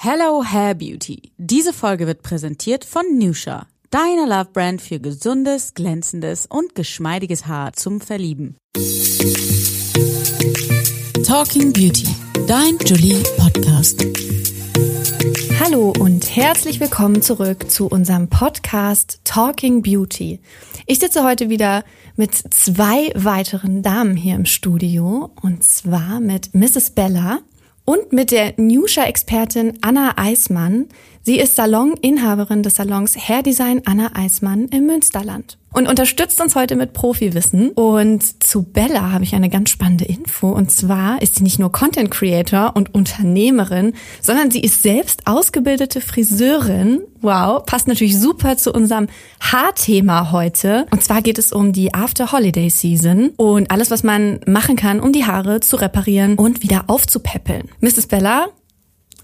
Hello Hair Beauty. Diese Folge wird präsentiert von Nusha, deiner Love Brand für gesundes, glänzendes und geschmeidiges Haar zum Verlieben. Talking Beauty, dein Julie Podcast. Hallo und herzlich willkommen zurück zu unserem Podcast Talking Beauty. Ich sitze heute wieder mit zwei weiteren Damen hier im Studio und zwar mit Mrs. Bella und mit der Nusha-Expertin Anna Eismann. Sie ist Saloninhaberin des Salons Hair Design Anna Eismann im Münsterland und unterstützt uns heute mit Profiwissen. Und zu Bella habe ich eine ganz spannende Info. Und zwar ist sie nicht nur Content Creator und Unternehmerin, sondern sie ist selbst ausgebildete Friseurin. Wow, passt natürlich super zu unserem Haarthema heute. Und zwar geht es um die After Holiday Season und alles, was man machen kann, um die Haare zu reparieren und wieder aufzupäppeln. Mrs. Bella,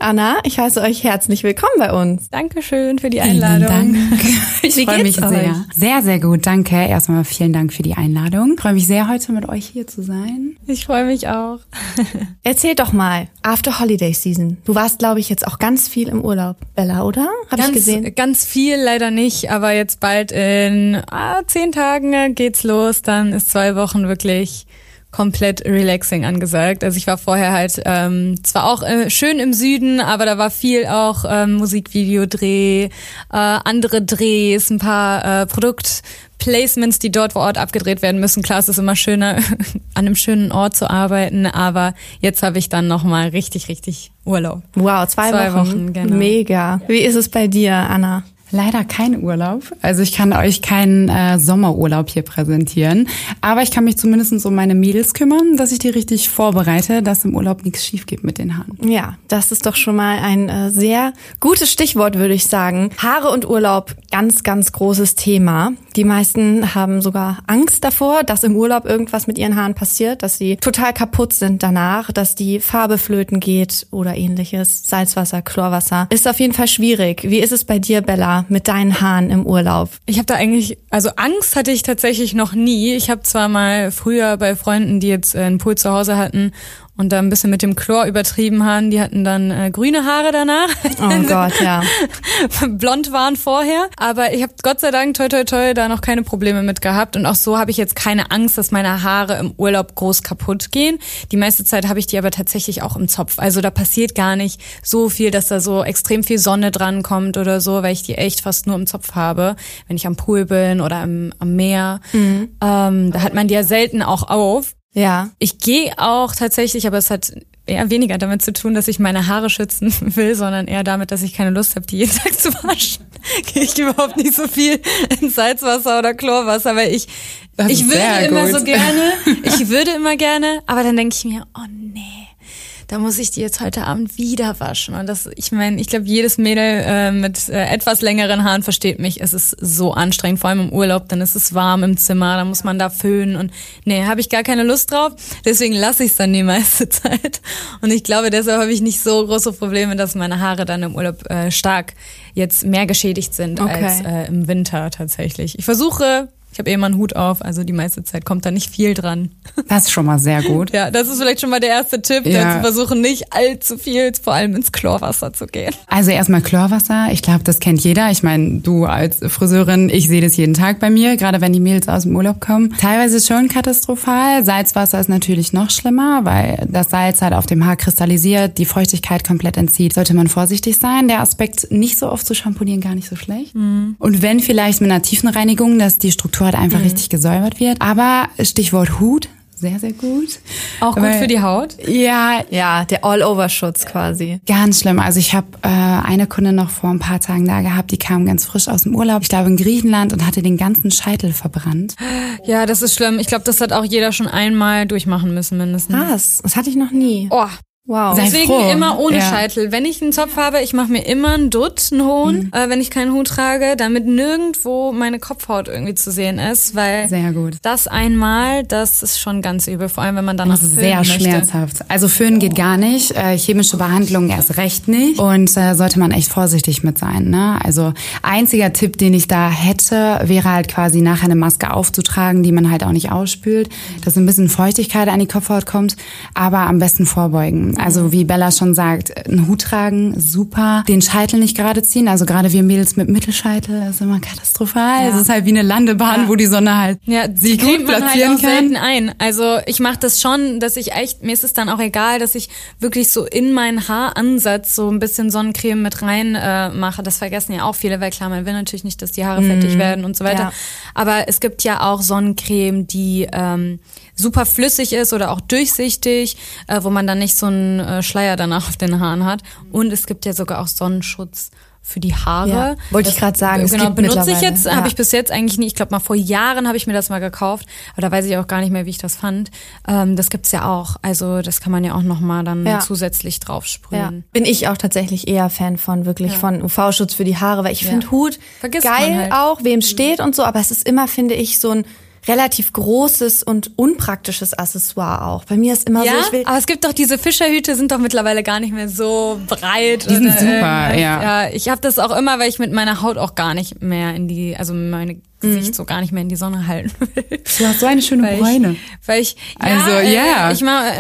Anna, ich heiße euch herzlich willkommen bei uns. Dankeschön für die Einladung. Vielen Dank. Ich freue mich euch? sehr. Sehr, sehr gut. Danke. Erstmal vielen Dank für die Einladung. Ich freue mich sehr, heute mit euch hier zu sein. Ich freue mich auch. Erzähl doch mal, After Holiday Season. Du warst, glaube ich, jetzt auch ganz viel im Urlaub, Bella, oder? Hab ganz, ich gesehen. Ganz viel leider nicht, aber jetzt bald in ah, zehn Tagen geht's los. Dann ist zwei Wochen wirklich komplett relaxing angesagt. Also ich war vorher halt ähm, zwar auch äh, schön im Süden, aber da war viel auch ähm, Musikvideodreh, äh, andere Drehs, ein paar äh, Produktplacements, die dort vor Ort abgedreht werden müssen. Klar, es ist immer schöner, an einem schönen Ort zu arbeiten, aber jetzt habe ich dann nochmal richtig, richtig Urlaub. Wow, zwei, zwei Wochen. Wochen genau. Mega. Wie ist es bei dir, Anna? Leider kein Urlaub. Also ich kann euch keinen äh, Sommerurlaub hier präsentieren. Aber ich kann mich zumindest um meine Mädels kümmern, dass ich die richtig vorbereite, dass im Urlaub nichts schief geht mit den Haaren. Ja, das ist doch schon mal ein äh, sehr gutes Stichwort, würde ich sagen. Haare und Urlaub, ganz, ganz großes Thema. Die meisten haben sogar Angst davor, dass im Urlaub irgendwas mit ihren Haaren passiert, dass sie total kaputt sind danach, dass die Farbe flöten geht oder ähnliches. Salzwasser, Chlorwasser. Ist auf jeden Fall schwierig. Wie ist es bei dir, Bella? Mit deinen Haaren im Urlaub? Ich habe da eigentlich, also Angst hatte ich tatsächlich noch nie. Ich habe zwar mal früher bei Freunden, die jetzt einen Pool zu Hause hatten und da ein bisschen mit dem Chlor übertrieben haben. Die hatten dann äh, grüne Haare danach. Oh Gott, ja. Blond waren vorher. Aber ich habe Gott sei Dank, toi toi toi, da noch keine Probleme mit gehabt. Und auch so habe ich jetzt keine Angst, dass meine Haare im Urlaub groß kaputt gehen. Die meiste Zeit habe ich die aber tatsächlich auch im Zopf. Also da passiert gar nicht so viel, dass da so extrem viel Sonne dran kommt oder so, weil ich die echt fast nur im Zopf habe, wenn ich am Pool bin oder im, am Meer. Mhm. Ähm, da hat man die ja selten auch auf. Ja. Ich gehe auch tatsächlich, aber es hat eher weniger damit zu tun, dass ich meine Haare schützen will, sondern eher damit, dass ich keine Lust habe, die jeden Tag zu waschen. Gehe ich überhaupt nicht so viel in Salzwasser oder Chlorwasser, weil ich ich würde immer gut. so gerne, ich würde immer gerne, aber dann denke ich mir, oh nee da muss ich die jetzt heute Abend wieder waschen. Und das, ich meine, ich glaube, jedes Mädel äh, mit äh, etwas längeren Haaren versteht mich. Es ist so anstrengend, vor allem im Urlaub, dann ist es warm im Zimmer, dann muss man da föhnen und nee, habe ich gar keine Lust drauf. Deswegen lasse ich es dann die meiste Zeit. Und ich glaube, deshalb habe ich nicht so große Probleme, dass meine Haare dann im Urlaub äh, stark jetzt mehr geschädigt sind okay. als äh, im Winter tatsächlich. Ich versuche ich habe eh immer einen Hut auf, also die meiste Zeit kommt da nicht viel dran. Das ist schon mal sehr gut. ja, das ist vielleicht schon mal der erste Tipp, ja. zu versuchen, nicht allzu viel, vor allem ins Chlorwasser zu gehen. Also erstmal Chlorwasser. Ich glaube, das kennt jeder. Ich meine, du als Friseurin, ich sehe das jeden Tag bei mir, gerade wenn die Mädels aus dem Urlaub kommen. Teilweise schon katastrophal. Salzwasser ist natürlich noch schlimmer, weil das Salz halt auf dem Haar kristallisiert, die Feuchtigkeit komplett entzieht. Sollte man vorsichtig sein. Der Aspekt, nicht so oft zu schamponieren, gar nicht so schlecht. Mhm. Und wenn vielleicht mit einer tiefen Reinigung, dass die Struktur halt einfach mhm. richtig gesäubert wird. Aber Stichwort Hut, sehr, sehr gut. Auch gut Weil, für die Haut? Ja. Ja, der All-Over-Schutz quasi. Ganz schlimm. Also ich habe äh, eine Kunde noch vor ein paar Tagen da gehabt, die kam ganz frisch aus dem Urlaub, ich glaube in Griechenland und hatte den ganzen Scheitel verbrannt. Ja, das ist schlimm. Ich glaube, das hat auch jeder schon einmal durchmachen müssen mindestens. Was? Das hatte ich noch nie. Oh, Wow. Sei Deswegen froh. immer ohne ja. Scheitel. Wenn ich einen Zopf habe, ich mache mir immer einen Dutt, einen hohen, mhm. äh, wenn ich keinen Hut trage, damit nirgendwo meine Kopfhaut irgendwie zu sehen ist, weil sehr gut. das einmal, das ist schon ganz übel, vor allem wenn man dann noch sehr möchte. schmerzhaft. Also föhnen geht gar nicht, äh, chemische Behandlung erst recht nicht und äh, sollte man echt vorsichtig mit sein. Ne? Also einziger Tipp, den ich da hätte, wäre halt quasi nachher eine Maske aufzutragen, die man halt auch nicht ausspült, dass ein bisschen Feuchtigkeit an die Kopfhaut kommt, aber am besten vorbeugen. Also wie Bella schon sagt, einen Hut tragen, super. Den Scheitel nicht gerade ziehen. Also gerade wir Mädels mit Mittelscheitel, ist immer katastrophal. Es ist halt wie eine Landebahn, wo die Sonne halt Ja, sie gut halt platzieren auch kann. ein. Also ich mache das schon, dass ich echt, mir ist es dann auch egal, dass ich wirklich so in meinen Haaransatz so ein bisschen Sonnencreme mit rein äh, mache. Das vergessen ja auch viele, weil klar, man will natürlich nicht, dass die Haare fettig werden und so weiter. Ja. Aber es gibt ja auch Sonnencreme, die ähm, super flüssig ist oder auch durchsichtig, äh, wo man dann nicht so einen äh, Schleier danach auf den Haaren hat. Und es gibt ja sogar auch Sonnenschutz für die Haare. Ja, wollte ich gerade sagen, Genau, benutze ich jetzt, ja. habe ich bis jetzt eigentlich nie. Ich glaube mal vor Jahren habe ich mir das mal gekauft, aber da weiß ich auch gar nicht mehr, wie ich das fand. Ähm, das gibt's ja auch. Also das kann man ja auch noch mal dann Ja. zusätzlich Ja. draufsprühen. Bin ich auch tatsächlich eher Fan von wirklich von UV-Schutz für die Haare, weil ich finde Hut Vergisst geil halt. auch, wem steht und so, aber es ist immer, finde ich, so ein relativ großes und unpraktisches Accessoire auch. Bei mir ist immer Ja, so, ich will aber es gibt doch diese Fischerhüte, sind doch mittlerweile gar nicht mehr so breit. Die sind super, ja. Ja, ich habe das auch immer, weil ich mit meiner Haut auch gar nicht mehr in die, also meine Gesicht Mhm. so gar nicht mehr in die Sonne halten will. Du hast so eine schöne Weil Bräune. Ich, weil ich, Also, ja, ja. Äh, ich, mal,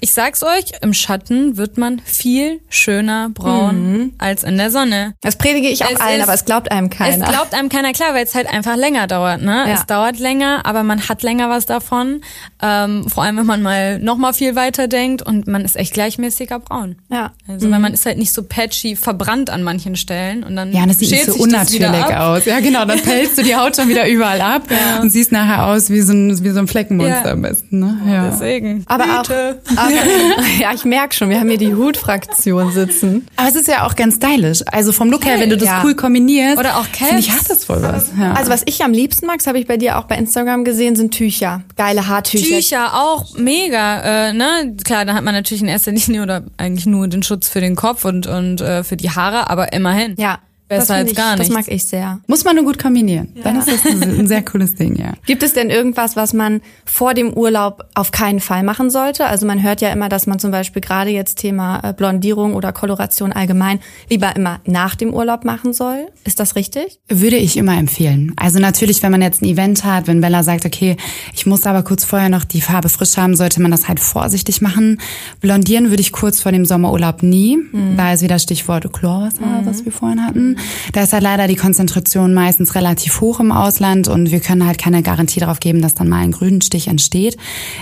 ich sag's euch, im Schatten wird man viel schöner braun als in der Sonne. das predige ich auch Es allen, ist- aber es glaubt einem keiner. Es glaubt einem keiner klar, weil es halt einfach länger dauert. Ne? Ja. Es dauert länger, aber man hat länger was davon. Ähm, vor allem, wenn man mal noch mal viel weiter denkt und man ist echt gleichmäßiger braun. ja. Also weil man ist halt nicht so patchy verbrannt an manchen Stellen und dann Ja, und das sieht so unnatürlich aus. Ja, genau, dann pelzt du die Haut schon wieder überall ab und siehst nachher aus wie so ein, wie so ein Fleckenmonster Ja. am besten. Ne? Ja. Deswegen. Aber Hüte. auch, aber, ja, ich merk schon, wir haben hier die Hutfraktion sitzen. Aber es ist ja auch ganz stylisch. Also vom Look her, wenn du das Ja. cool kombinierst. Oder auch finde Ich Caps. hat das voll was. Ja. Also was ich am liebsten mag, das habe ich bei dir auch bei Instagram gesehen, sind Tücher. Geile Haartücher. Tücher auch mega, äh, ne? Klar, da hat man natürlich in erster Linie oder eigentlich nur den Schutz für den Kopf und und äh, für die Haare, aber immerhin. Ja. Besser das als ich, gar Das nichts. mag ich sehr. Muss man nur gut kombinieren. Dann ist das ein, sehr cooles Ding, ja. Gibt es denn irgendwas, was man vor dem Urlaub auf keinen Fall machen sollte? Also man hört ja immer, dass man zum Beispiel gerade jetzt Thema äh, Blondierung oder Koloration allgemein lieber immer nach dem Urlaub machen soll. Ist das richtig? Würde ich immer empfehlen. Also natürlich, wenn man jetzt ein Event hat, wenn Bella sagt, okay, ich muss aber kurz vorher noch die Farbe frisch haben, sollte man das halt vorsichtig machen. Blondieren würde ich kurz vor dem Sommerurlaub nie. Da ist wieder Stichwort Chlorwasser, was wir vorhin hatten. Da ist halt leider die Konzentration meistens relativ hoch im Ausland und wir können halt keine Garantie darauf geben, dass dann mal ein Grünstich entsteht.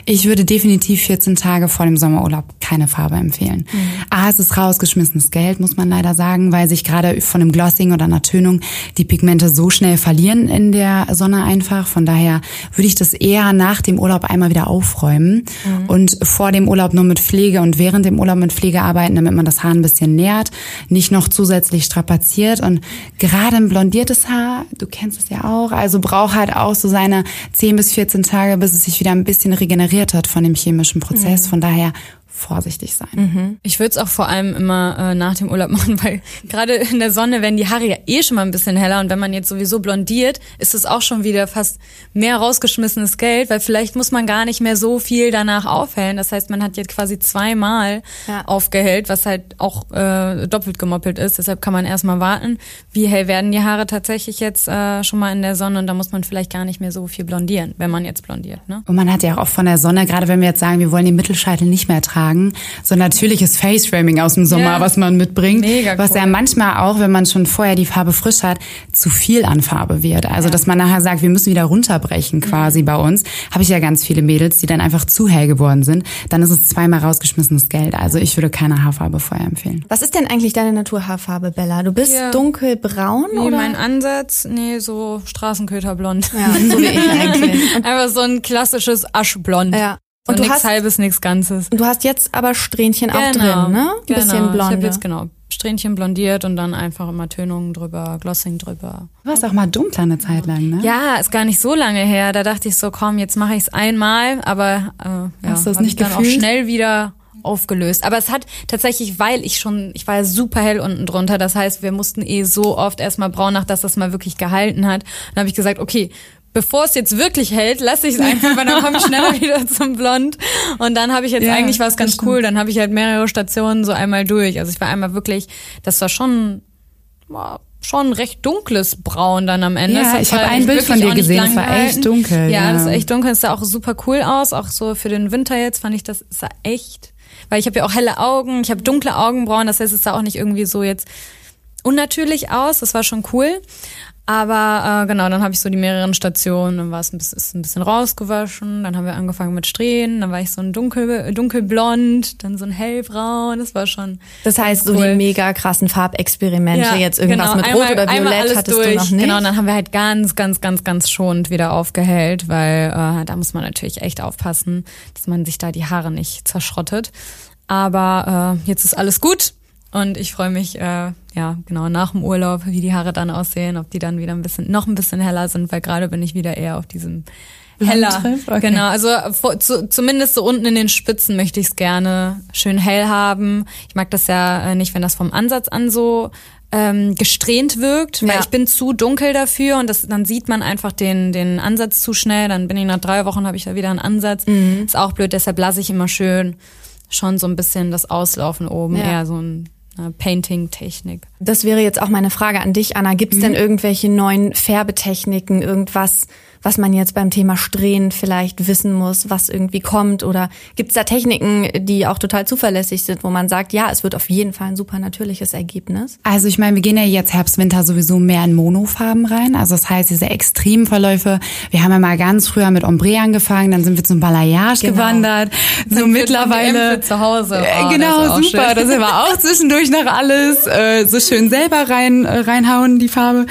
Ich würde definitiv 14 Tage vor dem Sommerurlaub keine Farbe empfehlen. A, es ist rausgeschmissenes Geld, muss man leider sagen, weil sich gerade von dem Glossing oder einer Tönung die Pigmente so schnell verlieren in der Sonne einfach. Von daher würde ich das eher nach dem Urlaub einmal wieder aufräumen und vor dem Urlaub nur mit Pflege und während dem Urlaub mit Pflege arbeiten, damit man das Haar ein bisschen nährt, nicht noch zusätzlich strapaziert und gerade ein blondiertes Haar, du kennst es ja auch, also braucht halt auch so seine 10 bis 14 Tage, bis es sich wieder ein bisschen regeneriert hat von dem chemischen Prozess. Von daher vorsichtig sein. Ich würde es auch vor allem immer äh, nach dem Urlaub machen, weil gerade in der Sonne werden die Haare ja eh schon mal ein bisschen heller und wenn man jetzt sowieso blondiert, ist es auch schon wieder fast mehr rausgeschmissenes Geld, weil vielleicht muss man gar nicht mehr so viel danach aufhellen. Das heißt, man hat jetzt quasi zweimal Ja. aufgehellt, was halt auch äh, doppelt gemoppelt ist. Deshalb kann man erstmal warten, wie hell werden die Haare tatsächlich jetzt äh, schon mal in der Sonne und da muss man vielleicht gar nicht mehr so viel blondieren, wenn man jetzt blondiert. Ne? Und man hat ja auch von der Sonne, gerade wenn wir jetzt sagen, wir wollen den Mittelscheitel nicht mehr tragen, so ein natürliches Face-Framing aus dem Sommer, Ja. was man mitbringt. Mega was cool. ja manchmal auch, wenn man schon vorher die Farbe frisch hat, zu viel an Farbe wird. Also, dass man nachher sagt, wir müssen wieder runterbrechen quasi bei uns. Habe ich ja ganz viele Mädels, die dann einfach zu hell geworden sind. Dann ist es zweimal rausgeschmissenes Geld. Also, ich würde keine Haarfarbe vorher empfehlen. Was ist denn eigentlich deine Naturhaarfarbe, Bella? Du bist Ja. dunkelbraun Nee, oder? mein Ansatz, nee, so Straßenköterblond. ja, so wie ich eigentlich. Einfach so ein klassisches Aschblond. ja. So Und du nix hast, halbes, nix Ganzes. du hast jetzt aber Strähnchen auch drin, ne? Ein genau. bisschen Ich blonde. habe jetzt genau Strähnchen blondiert und dann einfach immer Tönungen drüber, Glossing drüber. Du warst auch mal dunkler eine Zeit lang, ne? Ja, ist gar nicht so lange her. Da dachte ich so, komm, jetzt mache ich es einmal, aber äh, ja, Hast du es hab nicht ich dann gefühlt? auch schnell wieder aufgelöst. Aber es hat tatsächlich, weil ich schon, ich war ja super hell unten drunter. Das heißt, wir mussten eh so oft erstmal braun nach, dass das mal wirklich gehalten hat. Dann habe ich gesagt, okay, bevor es jetzt wirklich hält, lasse ich es einfach, weil dann komme ich schneller wieder zum Blond. Und dann habe ich jetzt Ja, eigentlich was ganz stimmt. cool. Dann habe ich halt mehrere Stationen so einmal durch. Also ich war einmal wirklich, das war schon, war schon recht dunkles Braun dann am Ende. Ja, ich habe halt ein Bild von dir gesehen. Das war echt dunkel, Ja, ja. das ist echt dunkel. Das sah auch super cool aus. Auch so für den Winter jetzt fand ich, das sah echt weil ich habe ja auch helle Augen, ich habe dunkle Augenbrauen, das heißt, es sah auch nicht irgendwie so jetzt unnatürlich aus, das war schon cool. Aber äh, genau, dann habe ich so die mehreren Stationen, dann war es ein bisschen, ist ein bisschen rausgewaschen, dann haben wir angefangen mit Strähnen, dann war ich so ein dunkel, dunkelblond, dann so ein hellbraun, das war schon. Das heißt, cool. so die mega krassen Farbexperimente, Ja, jetzt irgendwas genau, mit einmal- Rot oder Violett hattest durch. du noch nicht. Genau, und dann haben wir halt ganz, ganz, ganz, ganz schonend wieder aufgehellt, weil äh, da muss man natürlich echt aufpassen, dass man sich da die Haare nicht zerschrottet. Aber äh, jetzt ist alles gut und ich freue mich, äh, ja, genau, nach dem Urlaub, wie die Haare dann aussehen, ob die dann wieder ein bisschen, noch ein bisschen heller sind, weil gerade bin ich wieder eher auf diesem heller. Okay. Genau, also zu, zumindest so unten in den Spitzen möchte ich es gerne schön hell haben. Ich mag das ja äh, nicht, wenn das vom Ansatz an so ähm, gesträhnt wirkt, weil Ja. ich bin zu dunkel dafür und das, dann sieht man einfach den, den Ansatz zu schnell. Dann bin ich nach drei Wochen, habe ich da wieder einen Ansatz. Mhm. Ist auch blöd, deshalb lasse ich immer schön schon so ein bisschen das Auslaufen oben, Ja. eher so ein Painting-Technik. Das wäre jetzt auch meine Frage an dich, Anna. Gibt es denn irgendwelche neuen Färbetechniken, irgendwas, was man jetzt beim Thema Strähnen vielleicht wissen muss, was irgendwie kommt? Oder gibt es da Techniken, die auch total zuverlässig sind, wo man sagt, ja, es wird auf jeden Fall ein super natürliches Ergebnis? Also ich meine, wir gehen ja jetzt Herbst, Winter sowieso mehr in Monofarben rein. Also das heißt, diese extremen Verläufe, wir haben ja mal ganz früher mit Ombre angefangen, dann sind wir zum Balayage Genau. gewandert. So mittlerweile. für zu Hause. Äh, Oh, das genau, auch super. Das ist aber auch zwischendurch noch alles äh, so schön selber rein äh, reinhauen die Farbe.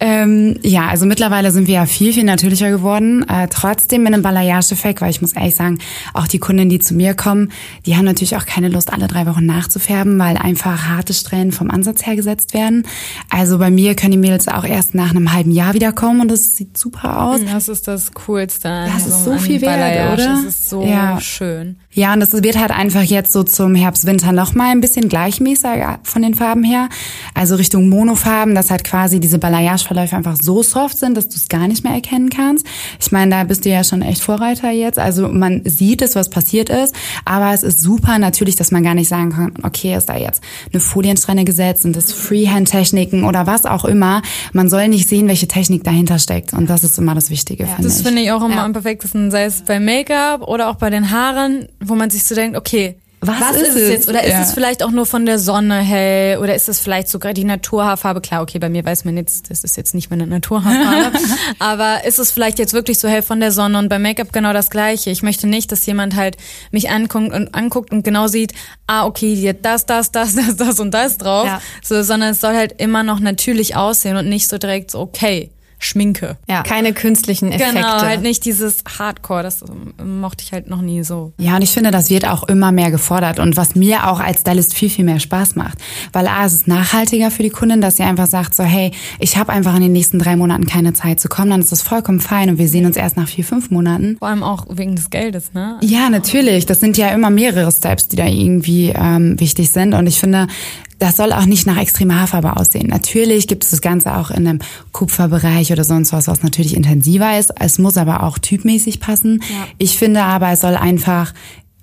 Ähm, ja, also mittlerweile sind wir ja viel viel natürlicher geworden. Äh, trotzdem mit einem Balayage-Effekt, weil ich muss ehrlich sagen, auch die Kunden, die zu mir kommen, die haben natürlich auch keine Lust, alle drei Wochen nachzufärben, weil einfach harte Strähnen vom Ansatz her gesetzt werden. Also bei mir können die Mädels auch erst nach einem halben Jahr wiederkommen und das sieht super aus. Das ist das Coolste. Das ist so viel wert, oder? Das ist so Ja. schön. Ja, und das wird halt einfach jetzt so zum Herbst, Winter noch mal ein bisschen gleichmäßiger von den Farben her. Also Richtung Monofarben, dass halt quasi diese Balayage-Verläufe einfach so soft sind, dass du es gar nicht mehr erkennen kannst. Ich meine, da bist du ja schon echt Vorreiter jetzt. Also man sieht es, was passiert ist, aber es ist super natürlich, dass man gar nicht sagen kann, okay, ist da jetzt eine Foliensträhne gesetzt und das Freehand-Techniken oder was auch immer. Man soll nicht sehen, welche Technik dahinter steckt. Und das ist immer das Wichtige, finde Das ich. finde ich auch immer Ja. am perfektesten, sei es bei Make-up oder auch bei den Haaren, wo man sich so denkt, okay, Was ist, ist es es? jetzt? Oder ist Ja. es vielleicht auch nur von der Sonne hell? Oder ist es vielleicht sogar die Naturhaarfarbe? Klar, okay, bei mir weiß man jetzt, das ist jetzt nicht meine Naturhaarfarbe. aber ist es vielleicht jetzt wirklich so hell von der Sonne? Und bei Make-up genau das Gleiche. Ich möchte nicht, dass jemand halt mich anguckt und, anguckt und genau sieht, ah, okay, die hat das, das, das, das, das und das drauf. Ja. So, sondern es soll halt immer noch natürlich aussehen und nicht so direkt so, okay, Schminke. Ja, keine künstlichen Effekte. Genau, halt nicht dieses Hardcore, das ähm, mochte ich halt noch nie so. Ja, und ich finde, das wird auch immer mehr gefordert und was mir auch als Stylist viel, viel mehr Spaß macht. Weil A, es ist nachhaltiger für die Kundin, dass sie einfach sagt so, hey, ich habe einfach in den nächsten drei Monaten keine Zeit zu kommen, dann ist das vollkommen fein und wir sehen uns erst nach vier, fünf Monaten. Vor allem auch wegen des Geldes, ne? Ja, natürlich. Das sind ja immer mehrere Steps, die da irgendwie ähm, wichtig sind. Und ich finde, das soll auch nicht nach extremer Haarfarbe aussehen. Natürlich gibt es das Ganze auch in einem Kupferbereich oder sonst was, was natürlich intensiver ist. Es muss aber auch typmäßig passen. Ich finde aber, es soll einfach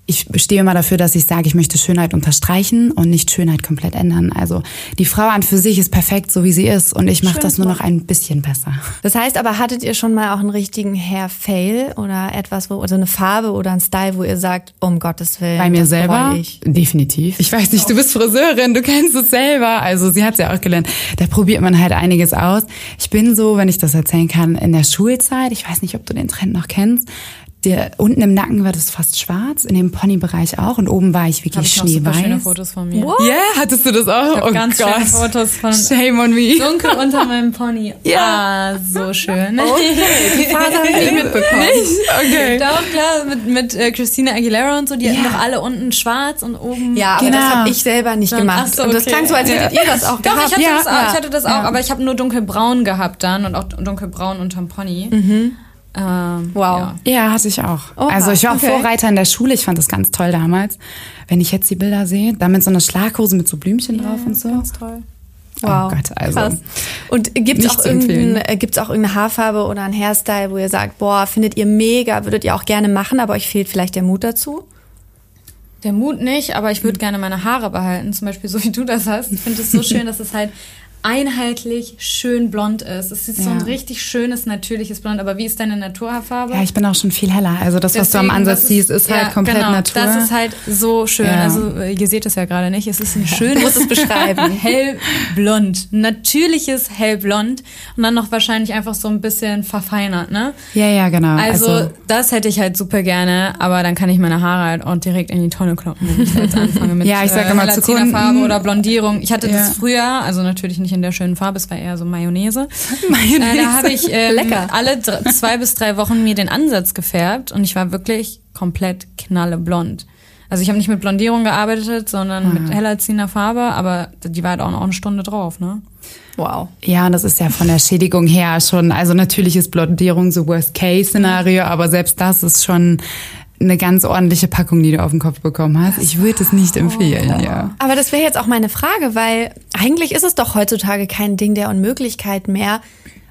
ich stehe immer dafür, dass ich sage, ich möchte Schönheit unterstreichen und nicht Schönheit komplett ändern. Also die Frau an für sich ist perfekt, so wie sie ist, und ich mache das nur noch ein bisschen besser. Das heißt aber, hattet ihr schon mal auch einen richtigen Hair-Fail oder etwas, wo, also eine Farbe oder ein Style, wo ihr sagt, um Gottes Willen. Bei mir selber? Ich. Definitiv. Ich weiß nicht, du bist Friseurin, du kennst es selber. Also sie hat's ja auch gelernt. Da probiert man halt einiges aus. Ich bin so, wenn ich das erzählen kann, in der Schulzeit, ich weiß nicht, ob du den Trend noch kennst, der, unten im Nacken war das fast schwarz, in dem Ponybereich auch und oben war ich Hab wirklich ich noch super schöne schneeweiß. Fotos von mir. Ja, hattest du das auch? Ich hab ganz schöne Fotos von Shame on me. dunkel unter meinem Pony. Ja. Ah, so schön. Die Phase habe ich nicht mitbekommen. Okay. Doch, klar, mit, mit äh, Christina Aguilera und so, die hatten doch alle unten schwarz und oben. Ja, aber Genau. das habe ich selber nicht Dann- gemacht. ach so, Und das okay. klang so, als hättet ihr das auch Doch, gehabt. ich hatte, Ja, das auch, ja. ich hatte das auch, aber ich habe nur dunkelbraun gehabt dann und auch dunkelbraun unterm Pony. Ähm, Wow. Ja. Ja, hatte ich auch. Oha, also ich war auch okay. Vorreiter in der Schule. Ich fand das ganz toll damals. Wenn ich jetzt die Bilder sehe, da mit so einer Schlaghose mit so Blümchen drauf und so. Ganz toll. Wow. Oh Gott, also. Krass. Und gibt's nicht auch, irgendein, äh, gibt's auch irgendeine Haarfarbe oder einen Hairstyle, wo ihr sagt, boah, findet ihr mega, würdet ihr auch gerne machen, aber euch fehlt vielleicht der Mut dazu? Der Mut nicht, aber ich würde gerne meine Haare behalten, zum Beispiel so wie du das hast. Ich finde es so schön, dass es halt einheitlich schön blond ist. Es ist so ein Ja. richtig schönes, natürliches Blond. Aber wie ist deine Naturhaarfarbe? Ja, ich bin auch schon viel heller. Also das, was du am Deswegen, Ansatz das siehst, ist halt ja, komplett genau, Natur. Das ist halt so schön. Ja. Also äh, ihr seht es ja gerade nicht. Es ist ein schönes, muss es beschreiben. hellblond, natürliches hellblond und dann noch wahrscheinlich einfach so ein bisschen verfeinert, ne? ja, ja, genau. Also, das hätte ich halt super gerne, aber dann kann ich meine Haare halt auch direkt in die Tonne kloppen, wenn ich jetzt anfange mit Ja, ich sag äh, immer zu Farbe Kunden- oder Blondierung. Ich hatte Ja. das früher, also natürlich nicht in der schönen Farbe, es war eher so Mayonnaise. Mayonnaise. Äh, da habe ich ähm, Lecker. alle zwei bis drei Wochen mir den Ansatz gefärbt und ich war wirklich komplett knalleblond. Also ich habe nicht mit Blondierung gearbeitet, sondern mit hellerzieher Farbe, aber die war halt auch noch eine Stunde drauf, ne? Wow. Ja, das ist ja von der Schädigung her schon, also natürlich ist Blondierung so Worst-Case-Szenario, aber selbst das ist schon eine ganz ordentliche Packung, die du auf den Kopf bekommen hast. Ich würde es nicht empfehlen, ja. Aber das wäre jetzt auch meine Frage, weil eigentlich ist es doch heutzutage kein Ding der Unmöglichkeit mehr,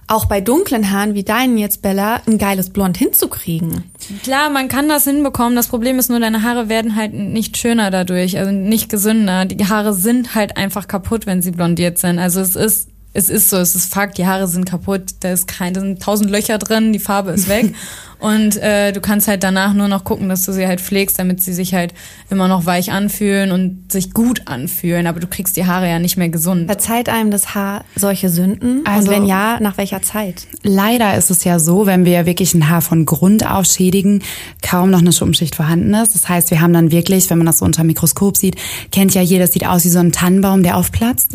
auch bei dunklen Haaren wie deinen jetzt, Bella, ein geiles Blond hinzukriegen. Klar, man kann das hinbekommen. Das Problem ist nur, deine Haare werden halt nicht schöner dadurch, also nicht gesünder. Die Haare sind halt einfach kaputt, wenn sie blondiert sind. Also es ist, es ist so, es ist Fakt, die Haare sind kaputt, da ist kein, da sind tausend Löcher drin, die Farbe ist weg. Und äh, du kannst halt danach nur noch gucken, dass du sie halt pflegst, damit sie sich halt immer noch weich anfühlen und sich gut anfühlen. Aber du kriegst die Haare ja nicht mehr gesund. Verzeiht einem das Haar solche Sünden? Also- Und wenn ja, nach welcher Zeit? Leider ist es ja so, wenn wir wirklich ein Haar von Grund auf schädigen, kaum noch eine Schuppenschicht vorhanden ist. Das heißt, wir haben dann wirklich, wenn man das so unter dem Mikroskop sieht, kennt ja jeder, das sieht aus wie so ein Tannenbaum, der aufplatzt.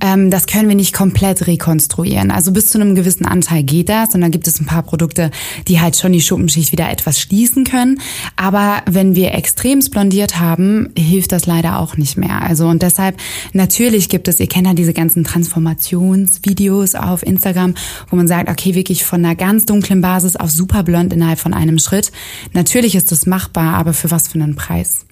Ähm, das können wir nicht komplett rekonstruieren. Also bis zu einem gewissen Anteil geht das. Und dann gibt es ein paar Produkte, die halt schon die Schuppenschicht wieder etwas schließen können. Aber wenn wir extremst blondiert haben, hilft das leider auch nicht mehr. Also und deshalb, natürlich gibt es, ihr kennt ja diese ganzen Transformationsvideos auf Instagram, wo man sagt, okay, wirklich von einer ganz dunklen Basis auf super blond innerhalb von einem Schritt. Natürlich ist das machbar, aber für was für einen Preis?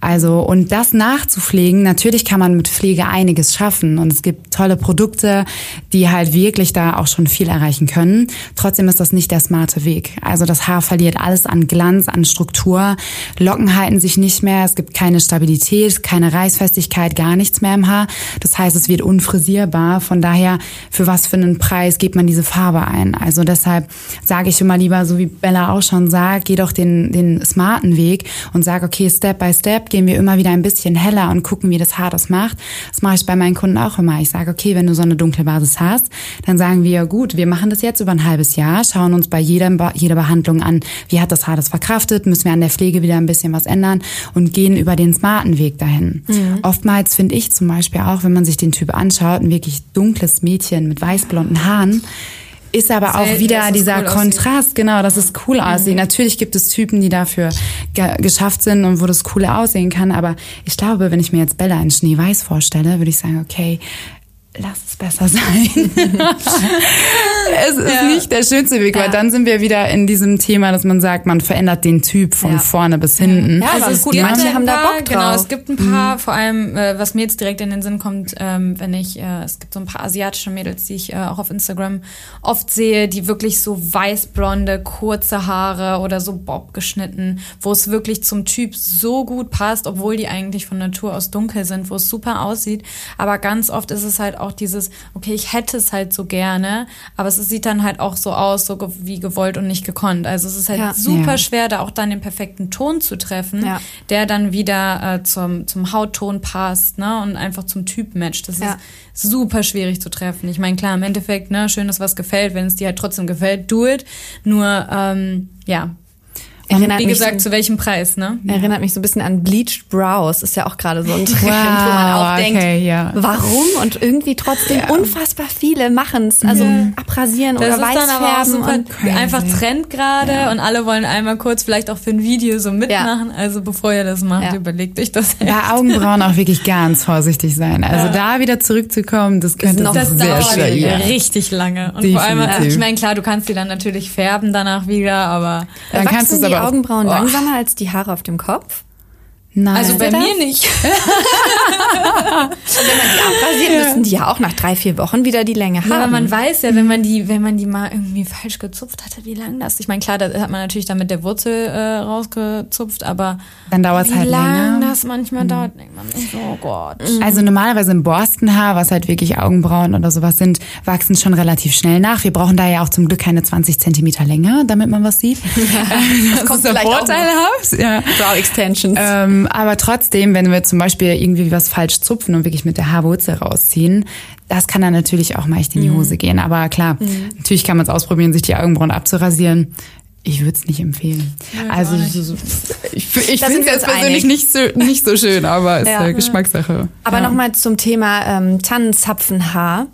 Also, und das nachzupflegen, natürlich kann man mit Pflege einiges schaffen und es gibt tolle Produkte, die halt wirklich da auch schon viel erreichen können. Trotzdem ist das nicht der smarte Weg. Also das Haar verliert alles an Glanz, an Struktur, Locken halten sich nicht mehr, es gibt keine Stabilität, keine Reißfestigkeit, gar nichts mehr im Haar. Das heißt, es wird unfrisierbar. Von daher, für was für einen Preis gibt man diese Farbe ein? Also deshalb sage ich immer lieber, so wie Bella auch schon sagt, geh doch den, den smarten Weg und sag, okay, Step by Step gehen wir immer wieder ein bisschen heller und gucken, wie das Haar das macht. Das mache ich bei meinen Kunden auch immer. Ich sage, okay, wenn du so eine dunkle Basis hast, dann sagen wir, gut, wir machen das jetzt über ein halbes Jahr, schauen uns bei jeder, jeder Behandlung an, wie hat das Haar das verkraftet, müssen wir an der Pflege wieder ein bisschen was ändern und gehen über den smarten Weg dahin. Oftmals finde ich zum Beispiel auch, wenn man sich den Typ anschaut, ein wirklich dunkles Mädchen mit weißblonden Haaren, ist aber auch wieder dieser cool aussieht. Kontrast, genau, dass es cool aussieht. Natürlich gibt es Typen, die dafür ge geschafft sind und wo das cooler aussehen kann, aber ich glaube, wenn ich mir jetzt Bella in Schneeweiß vorstelle, würde ich sagen, okay, lass es besser sein. es ist nicht der schönste Weg, weil dann sind wir wieder in diesem Thema, dass man sagt, man verändert den Typ von Ja. vorne bis hinten. Ja, Also es gut, manche haben da Bock Genau, drauf. es gibt ein paar, vor allem, äh, was mir jetzt direkt in den Sinn kommt, ähm, wenn ich, äh, es gibt so ein paar asiatische Mädels, die ich äh, auch auf Instagram oft sehe, die wirklich so weißblonde, kurze Haare oder so bob geschnitten, wo es wirklich zum Typ so gut passt, obwohl die eigentlich von Natur aus dunkel sind, wo es super aussieht. Aber ganz oft ist es halt auch dieses, okay, ich hätte es halt so gerne, aber es sieht dann halt auch so aus, so ge wie gewollt und nicht gekonnt. Also es ist halt Ja. super Ja. schwer, da auch dann den perfekten Ton zu treffen, Ja. der dann wieder äh, zum, zum Hautton passt, ne? Und einfach zum Typ matcht. Das Ja. ist super schwierig zu treffen. Ich meine, klar, im Endeffekt, ne, schön, dass was gefällt, wenn es dir halt trotzdem gefällt, do it. Nur, ähm, ja. Erinnert Wie gesagt, so- zu welchem Preis, ne? Erinnert mich so ein bisschen an Bleached Brows. Ist ja auch gerade so ein Trend, wo man Wow, auch denkt, okay, ja. warum? Und irgendwie trotzdem unfassbar viele machen es. Also abrasieren Das oder weißfärben. und einfach Trend gerade und alle wollen einmal kurz vielleicht auch für ein Video so mitmachen. Also bevor ihr das macht, Ja. überlegt euch das. Ja, Augenbrauen auch wirklich ganz vorsichtig sein. Also da wieder zurückzukommen, das könnte noch- Das sehr dauert. Ja. richtig lange. Und vor allem, Definitiv. ich meine, klar, du kannst die dann natürlich färben danach wieder, aber Dann kannst du es aber auch, Augenbrauen Oh. langsamer als die Haare auf dem Kopf? Nein. Also bei das? mir nicht. Und wenn man die abrasiert, müssen die ja auch nach drei, vier Wochen wieder die Länge haben. Ja, aber man weiß ja, wenn man die, wenn man die mal irgendwie falsch gezupft hatte, wie lang das. Ich meine, klar, da hat man natürlich dann mit der Wurzel äh, rausgezupft, aber Dann dauert's wie halt lang länger. das manchmal dauert, denkt man sich so, oh Gott. Also normalerweise im Borstenhaar, was halt wirklich Augenbrauen oder sowas sind, wachsen schon relativ schnell nach. Wir brauchen da ja auch zum Glück keine 20 Zentimeter Länge, damit man was sieht. das kommt ist ja vielleicht auch vorteilhaft. Ja. Brow Extensions. Ähm, aber trotzdem, wenn wir zum Beispiel irgendwie was falsch zupfen und wirklich mit der Haarwurzel rausziehen, das kann dann natürlich auch mal echt in die Hose gehen. Aber klar, natürlich kann man es ausprobieren, sich die Augenbrauen abzurasieren. Ich würde es nicht empfehlen. also so, so, ich, ich finde es persönlich einig. nicht so, nicht so schön, aber ist Ja. eine Geschmackssache. Aber ja. nochmal zum Thema ähm, Tannenzapfenhaar.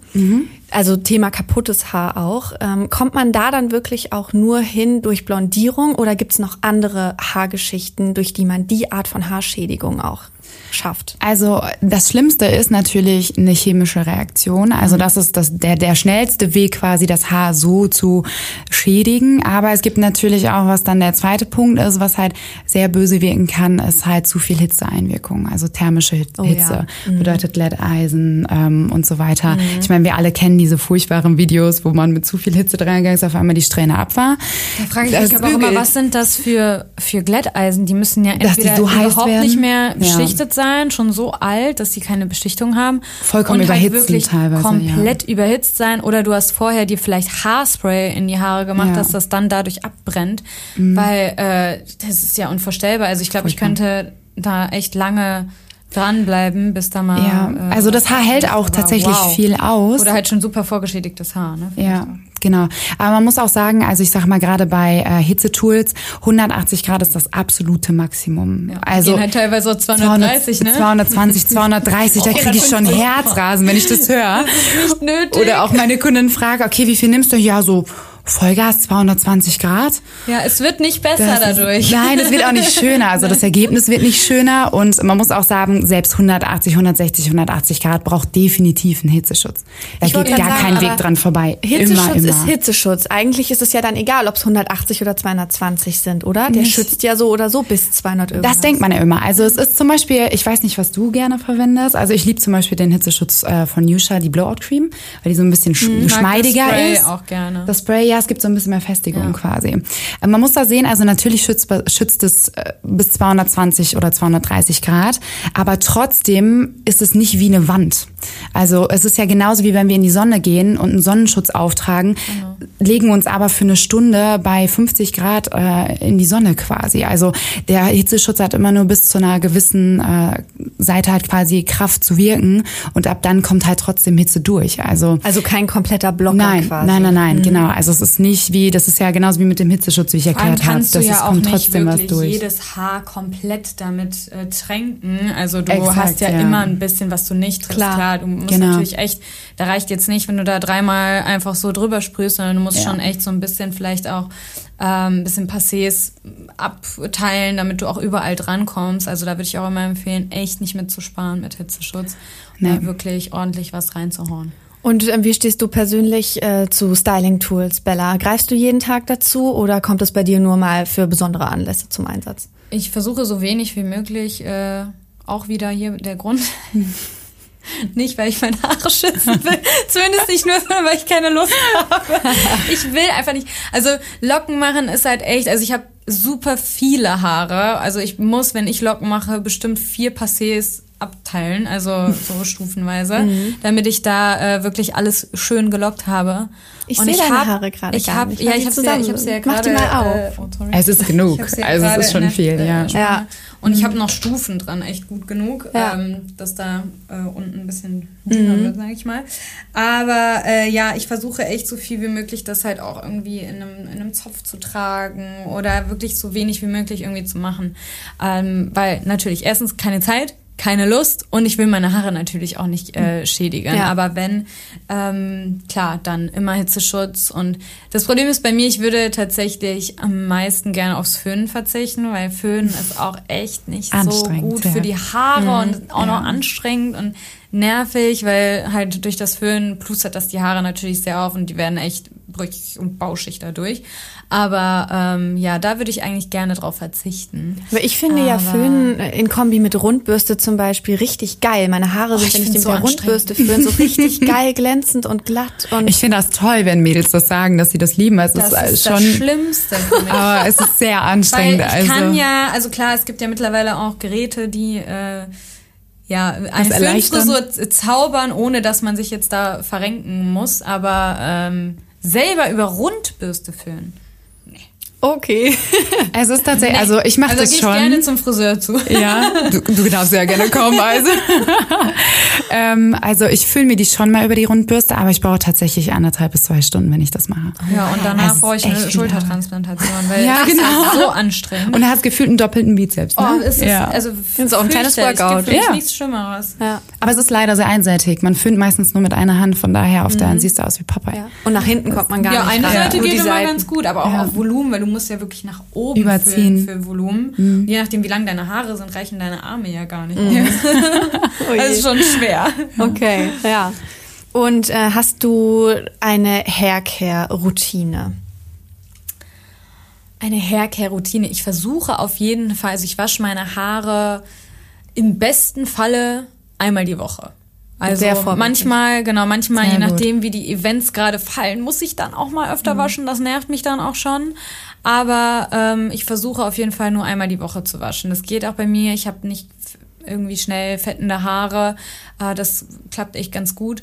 Also Thema kaputtes Haar auch. Ähm, kommt man da dann wirklich auch nur hin durch Blondierung oder gibt's noch andere Haargeschichten, durch die man die Art von Haarschädigung auch schafft? Also das Schlimmste ist natürlich eine chemische Reaktion. Also das ist das, der, der schnellste Weg quasi, das Haar so zu schädigen. Aber es gibt natürlich auch, was dann der zweite Punkt ist, was halt sehr böse wirken kann, ist halt zu viel Hitzeeinwirkung. Also thermische Hit- Oh ja. Hitze bedeutet Glätteisen ähm, und so weiter. Ich meine, wir alle kennen diese furchtbaren Videos, wo man mit zu viel Hitze drangegangen ist, auf einmal die Strähne ab war. Da frage ich Das mich aber auch immer, was sind das für, für Glätteisen? Die müssen ja entweder so überhaupt werden? nicht mehr Ja. beschichtet sein, schon so alt, dass sie keine Beschichtung haben. Vollkommen und halt überhitzen wirklich teilweise, komplett überhitzt sein. Oder du hast vorher dir vielleicht Haarspray in die Haare gemacht, Ja. Mhm. dass das dann dadurch abbrennt. Weil äh, das ist ja unvorstellbar. Also ich glaube, ich könnte da echt lange dranbleiben, bis da mal... Ja, äh, also das Haar hält auch tatsächlich wow. viel aus. Oder halt schon super vorgeschädigtes Haar. Ne? Ja, genau. Aber man muss auch sagen, also ich sag mal gerade bei äh, Hitzetools, 180 Grad ist das absolute Maximum. Ja, also gehen halt teilweise so 230, ne? 220, 230, da kriege ich schon 450. Herzrasen, wenn ich das höre. Nicht nötig. Oder auch meine Kundin fragt, okay, wie viel nimmst du? Ja, so Vollgas 220 Grad. Ja, es wird nicht besser Das ist- dadurch. Nein, es wird auch nicht schöner. Also das Ergebnis wird nicht schöner. Und man muss auch sagen, selbst 180, 160, 180 Grad braucht definitiv einen Hitzeschutz. Da Ich geht gar kein Weg dran vorbei. Hitzeschutz immer, immer. ist Hitzeschutz. Eigentlich ist es ja dann egal, ob es 180 oder 220 sind, oder? Der schützt ja so oder so bis 200 irgendwas. Das denkt man ja immer. Also es ist zum Beispiel, ich weiß nicht, was du gerne verwendest. Also ich liebe zum Beispiel den Hitzeschutz äh, von Nusha, die Blowout Cream, weil die so ein bisschen sch mag das Spray ist. auch gerne. Das Spray, ja, es gibt so ein bisschen mehr Festigung quasi. Äh, Man muss da sehen, also natürlich schützt, schützt es äh, bis 220 oder 230 Grad, aber trotzdem ist es nicht wie eine Wand. Also es ist ja genauso wie wenn wir in die Sonne gehen und einen Sonnenschutz auftragen, legen uns aber für eine Stunde bei 50 Grad äh, in die Sonne quasi. Also der Hitzeschutz hat immer nur bis zu einer gewissen äh, Seite halt quasi Kraft zu wirken und ab dann kommt halt trotzdem Hitze durch. Also Also kein kompletter Blocker Nein, quasi. nein, nein, nein, genau. Also es ist nicht wie, das ist ja genauso wie mit dem Hitzeschutz, wie ich erklärt habe. kannst Das du ja kommt nicht trotzdem was wirklich durch. jedes Haar komplett damit äh, tränken. Also du Exakt, hast ja, ja. immer ein bisschen, was du nicht triffst. Klar. Klar, du musst Genau. natürlich echt, da reicht jetzt nicht, wenn du da dreimal einfach so drüber sprühst, sondern du musst Ja. schon echt so ein bisschen vielleicht auch ähm, ein bisschen Passés abteilen, damit du auch überall drankommst. Also da würde ich auch immer empfehlen, echt nicht mitzusparen mit Hitzeschutz. Nee. wirklich ordentlich was reinzuhauen. Und ähm, wie stehst du persönlich äh, zu Styling-Tools, Bella? Greifst du jeden Tag dazu oder kommt es bei dir nur mal für besondere Anlässe zum Einsatz? Ich versuche so wenig wie möglich, äh, auch wieder hier der Grund. nicht, weil ich meine Haare schützen will. Zumindest nicht nur, sondern weil ich keine Lust habe. Ich will einfach nicht. Also Locken machen ist halt echt, also ich habe super viele Haare. Also ich muss, wenn ich Locken mache, bestimmt vier Passés abteilen, also so stufenweise, damit ich da äh, wirklich alles schön gelockt habe. Ich sehe deine hab- Haare gerade ich gar hab, nicht, Ja, ich habe ja, ich hab's ja zusammen- Mach die gerade. mal äh, auf. oh, sorry. Es ist genug. Ja Also es gerade ist schon viel, äh, ja. Ja. Und ich habe noch Stufen dran, echt gut genug, Ja. ähm, dass da äh, unten ein bisschen dünner wird, sage ich mal. Aber äh, ja, ich versuche echt so viel wie möglich, das halt auch irgendwie in einem, in einem Zopf zu tragen oder wirklich so wenig wie möglich irgendwie zu machen. Ähm, weil natürlich erstens keine Zeit, keine Lust und ich will meine Haare natürlich auch nicht äh, schädigen. Ja. Aber wenn, ähm, klar, dann immer Hitzeschutz. Und das Problem ist bei mir, ich würde tatsächlich am meisten gerne aufs Föhnen verzichten, weil Föhnen ist auch echt nicht so gut ja. für die Haare und auch noch anstrengend und nervig, weil halt durch das Föhnen plustert das die Haare natürlich sehr auf und die werden echt brüchig und bauschig dadurch. Aber ähm, ja, da würde ich eigentlich gerne drauf verzichten. Aber ich finde ja Aber- Föhnen in Kombi mit Rundbürste zum Beispiel richtig geil. Meine Haare sind, ich wenn ich die find's mit so der Rundbürste föhne, so richtig geil glänzend und glatt. Und Ich finde das toll, wenn Mädels das sagen, dass sie das lieben. Es Das ist, äh, ist schon, das Schlimmste für mich. aber es ist sehr Weil anstrengend. ich also. kann ja, also klar, es gibt ja mittlerweile auch Geräte, die äh, ja eine. Föhnfrisur zaubern, ohne dass man sich jetzt da verrenken muss, aber ähm, selber über Rundbürste föhnen. Okay. Es ist tatsächlich, also ich mache Also das ich schon. gerne zum Friseur zu. Ja, du, du darfst sehr gerne kommen, also. ähm, also ich fühle mir die schon mal über die Rundbürste, aber ich brauche tatsächlich anderthalb bis zwei Stunden, wenn ich das mache. Ja, und danach ist brauche ich eine Schultertransplantation, weil Ja, das ist genau. so anstrengend. Und du hast gefühlt einen doppelten Bizeps, ne? Oh, es ist, ja. also ist auch ein kleines. Workout. Ja. nichts Schlimmeres. Ja. aber es ist leider sehr einseitig. Man föhnt meistens nur mit einer Hand, von daher auf der Hand siehst du aus wie Popeye. ja. Und nach hinten kommt man gar ja, nicht eine ran. Seite geht immer ganz gut, aber auch Ja. auf Volumen, weil du musst ja wirklich nach oben Überziehen. Mhm. Für, für Volumen. Je nachdem, wie lang deine Haare sind, reichen deine Arme ja gar nicht. Oh Das ist schon schwer. Okay, ja. Und äh, hast du eine Haircare-Routine? Eine Haircare-Routine. Ich versuche auf jeden Fall, also ich wasche meine Haare im besten Falle einmal die Woche. Also manchmal, genau, manchmal, Sehr je gut. nachdem, wie die Events gerade fallen, muss ich dann auch mal öfter waschen. Das nervt mich dann auch schon. Aber ähm, ich versuche auf jeden Fall nur einmal die Woche zu waschen. Das geht auch bei mir. Ich habe nicht irgendwie schnell fettende Haare. Äh, das klappt echt ganz gut.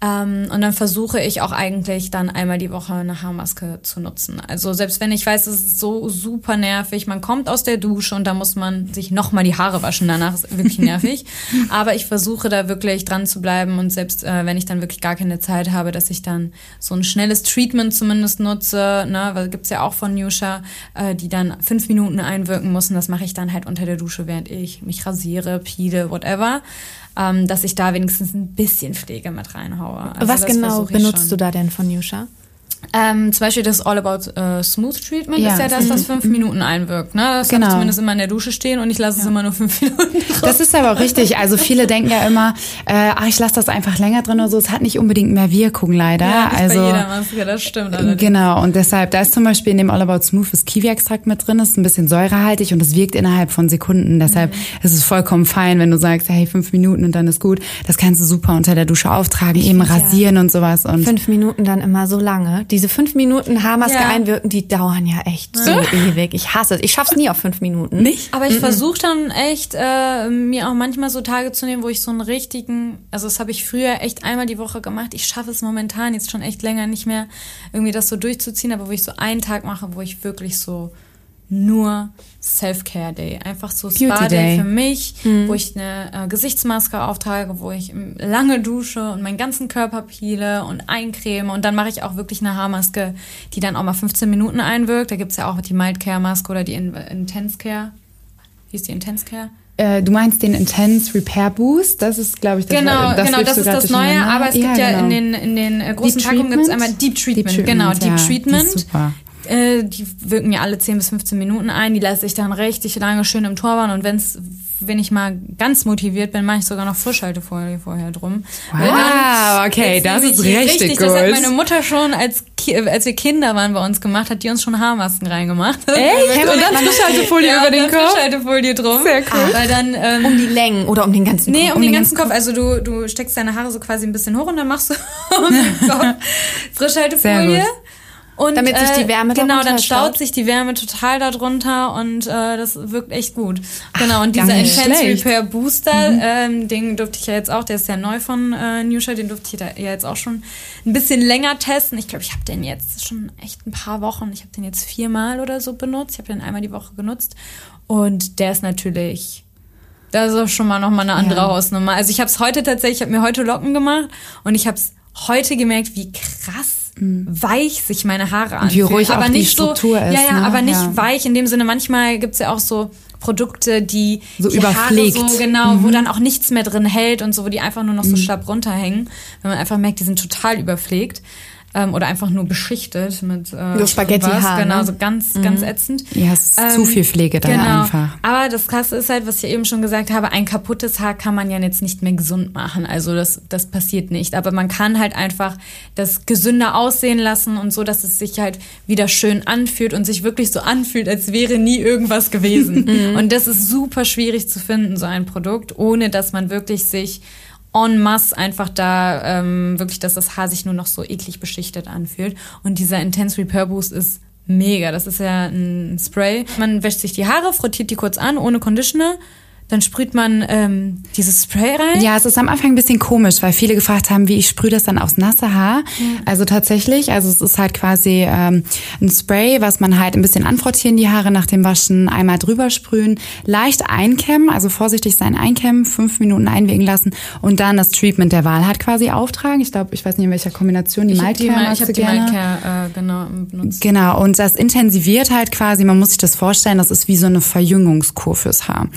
Ähm, und dann versuche ich auch eigentlich dann einmal die Woche eine Haarmaske zu nutzen. Also selbst wenn ich weiß, es ist so super nervig, man kommt aus der Dusche und da muss man sich nochmal die Haare waschen. Danach ist wirklich nervig. Aber ich versuche da wirklich dran zu bleiben und selbst äh, wenn ich dann wirklich gar keine Zeit habe, dass ich dann so ein schnelles Treatment zumindest nutze, ne, weil gibt's ja auch von Nusha, äh, die dann fünf Minuten einwirken müssen. Das mache ich dann halt unter der Dusche, während ich mich rasiere, pile, whatever. Ähm, dass ich da wenigstens ein bisschen Pflege mit reinhaue. Also Was genau benutzt schon. du da denn von Yusha? Ähm, zum Beispiel das All About äh, Smooth Treatment Ja. ist ja das, das fünf Minuten einwirkt. Ne? Das Genau. ich zumindest immer in der Dusche stehen und ich lasse es immer nur fünf Minuten drauf. Das ist aber auch richtig. Also viele denken ja immer, äh, ach, ich lasse das einfach länger drin oder so. Es hat nicht unbedingt mehr Wirkung leider. Ja, nicht also bei jeder Maske, das stimmt. allerdings. Genau, und deshalb, da ist zum Beispiel in dem All About Smooth das Kiwi-Extrakt mit drin, ist ein bisschen säurehaltig und es wirkt innerhalb von Sekunden. Deshalb Mhm. ist es vollkommen fein, wenn du sagst, hey, fünf Minuten und dann ist gut. Das kannst du super unter der Dusche auftragen, eben rasieren und sowas. Und Fünf Minuten dann immer so lange. Diese fünf Minuten Haarmaske Ja. einwirken, die dauern ja echt so ewig. Ich hasse es. Ich schaff's nie auf fünf Minuten. nicht? Aber ich versuche dann echt, äh, mir auch manchmal so Tage zu nehmen, wo ich so einen richtigen, also das habe ich früher echt einmal die Woche gemacht. Ich schaffe es momentan jetzt schon echt länger nicht mehr, irgendwie das so durchzuziehen, aber wo ich so einen Tag mache, wo ich wirklich so nur Self-Care-Day, einfach so Spa-Day Day. für mich, wo ich eine äh, Gesichtsmaske auftrage, wo ich lange dusche und meinen ganzen Körper peele und eincreme und dann mache ich auch wirklich eine Haarmaske, die dann auch mal 15 Minuten einwirkt. Da gibt's ja auch die Mild Care Maske oder die In Intense Care. Wie ist die Intense Care? Äh, du meinst den Intense Repair Boost? Das ist, glaube ich, das Genau, das genau, das ist das Neue, aber es gibt ja, genau. in den, in den äh, großen Packungen gibt's Treatment? einmal Deep Treatment. Deep genau, Treatment, Deep ja, Treatment. ist super. Äh, die wirken ja alle 10 bis 15 Minuten ein. Die lasse ich dann richtig lange schön im Turban und wenn's, wenn ich mal ganz motiviert bin, mache ich sogar noch Frischhaltefolie vorher drum. Wow, okay, das ist richtig, Das hat meine Mutter schon, als, als wir Kinder waren bei uns gemacht, hat die uns schon Haarmasken reingemacht. Echt? Und dann Frischhaltefolie ja, über den Kopf? Frischhaltefolie drum. Sehr cool. Weil dann, ähm, Um die Längen oder um den ganzen Nee, Kopf? um, den ganzen Kopf. Also du, du steckst deine Haare so quasi ein bisschen hoch und dann machst du um den Kopf Sehr Frischhaltefolie. Und, Damit sich die Wärme Genau, darunter dann staut staut. sich die Wärme total darunter und äh, das wirkt echt gut. Genau, und dieser Intense schlecht. Repair Booster, ähm, den durfte ich ja jetzt auch, der ist ja neu von äh, Nusha, den durfte ich da ja jetzt auch schon ein bisschen länger testen. Ich glaube, ich habe den jetzt schon echt ein paar Wochen, ich habe den jetzt viermal oder so benutzt. Ich habe den einmal die Woche genutzt und der ist natürlich das ist auch schon mal noch mal eine andere Ja. Hausnummer. Also ich habe es heute tatsächlich, ich habe mir heute Locken gemacht und ich habe es heute gemerkt, wie krass weich sich meine Haare. Mhm. wie ruhig aber auch die nicht Struktur so, ist, Ja, ja, ne? aber nicht Ja. weich in dem Sinne. Manchmal gibt's ja auch so Produkte, die So die überpflegt. Haare so genau, Mhm. wo dann auch nichts mehr drin hält und so, wo die einfach nur noch so schlapp runterhängen, wenn man einfach merkt, die sind total überpflegt. Ähm, oder einfach nur beschichtet mit äh, so Spaghetti-Haar. Genau, ne? so ganz, mhm. ganz ätzend. Ja, es ist ähm, zu viel Pflege dann genau. einfach. Aber das Krasse ist halt, was ich eben schon gesagt habe, ein kaputtes Haar kann man ja jetzt nicht mehr gesund machen. Also das, das passiert nicht. Aber man kann halt einfach das gesünder aussehen lassen und so, dass es sich halt wieder schön anfühlt und sich wirklich so anfühlt, als wäre nie irgendwas gewesen. Mhm. und das ist super schwierig zu finden, so ein Produkt, ohne dass man wirklich sich en masse einfach da ähm, wirklich, dass das Haar sich nur noch so eklig beschichtet anfühlt. Und dieser Intense Repair Boost ist mega. Das ist ja ein Spray. Man wäscht sich die Haare, frottiert die kurz an, ohne Conditioner dann sprüht man ähm, dieses Spray rein. Ja, es ist am Anfang ein bisschen komisch, weil viele gefragt haben, wie ich sprühe das dann aufs nasse Haar. Mhm. Also tatsächlich, also es ist halt quasi ähm, ein Spray, was man halt ein bisschen anfrottieren, die Haare nach dem Waschen, einmal drüber sprühen, leicht einkämmen, also vorsichtig sein einkämmen, fünf Minuten einwirken lassen und dann das Treatment der Wahl halt quasi auftragen. Ich glaube, ich weiß nicht in welcher Kombination, die Mildcare Ich habe die Mildcare, äh, genau, benutzt. Genau, und das intensiviert halt quasi, man muss sich das vorstellen, das ist wie so eine Verjüngungskur fürs Haar.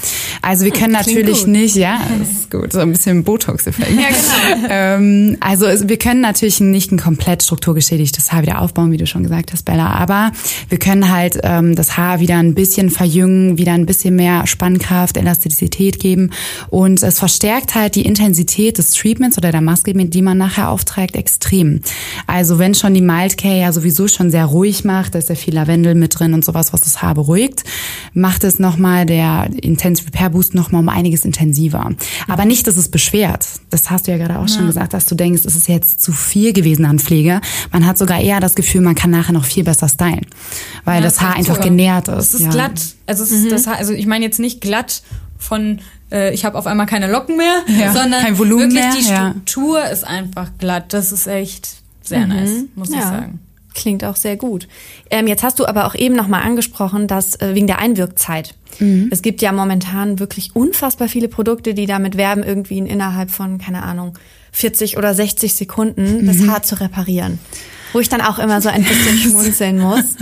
Also also wir können natürlich nicht, ja, das ist gut, so ein bisschen Botox-Effekt. Ja, genau. ähm, also wir können natürlich nicht ein komplett strukturgeschädigtes Haar wieder aufbauen, wie du schon gesagt hast, Bella. Aber wir können halt ähm, das Haar wieder ein bisschen verjüngen, wieder ein bisschen mehr Spannkraft, Elastizität geben. Und es verstärkt halt die Intensität des Treatments oder der Maske, die man nachher aufträgt, extrem. Also wenn schon die Mild Care ja sowieso schon sehr ruhig macht, da ist ja viel Lavendel mit drin und sowas, was das Haar beruhigt, macht es nochmal der Intense Repair Boost noch mal um einiges intensiver. Aber nicht, dass es beschwert. Das hast du ja gerade auch ja. schon gesagt, dass du denkst, es ist jetzt zu viel gewesen an Pflege. Man hat sogar eher das Gefühl, man kann nachher noch viel besser stylen, weil ja, das Haar einfach sogar. genährt ist. Es ist ja. glatt. Also es ist mhm. das Haar, also ich meine jetzt nicht glatt von äh, ich habe auf einmal keine Locken mehr, sondern kein Volumen wirklich mehr, die Struktur ist einfach glatt. Das ist echt sehr mhm. nice, muss ich sagen. Klingt auch sehr gut. Ähm, jetzt hast du aber auch eben nochmal angesprochen, dass äh, wegen der Einwirkzeit. Mhm. Es gibt ja momentan wirklich unfassbar viele Produkte, die damit werben, irgendwie innerhalb von, keine Ahnung, 40 oder 60 Sekunden mhm. das Haar zu reparieren. Wo ich dann auch immer so ein bisschen schmunzeln muss.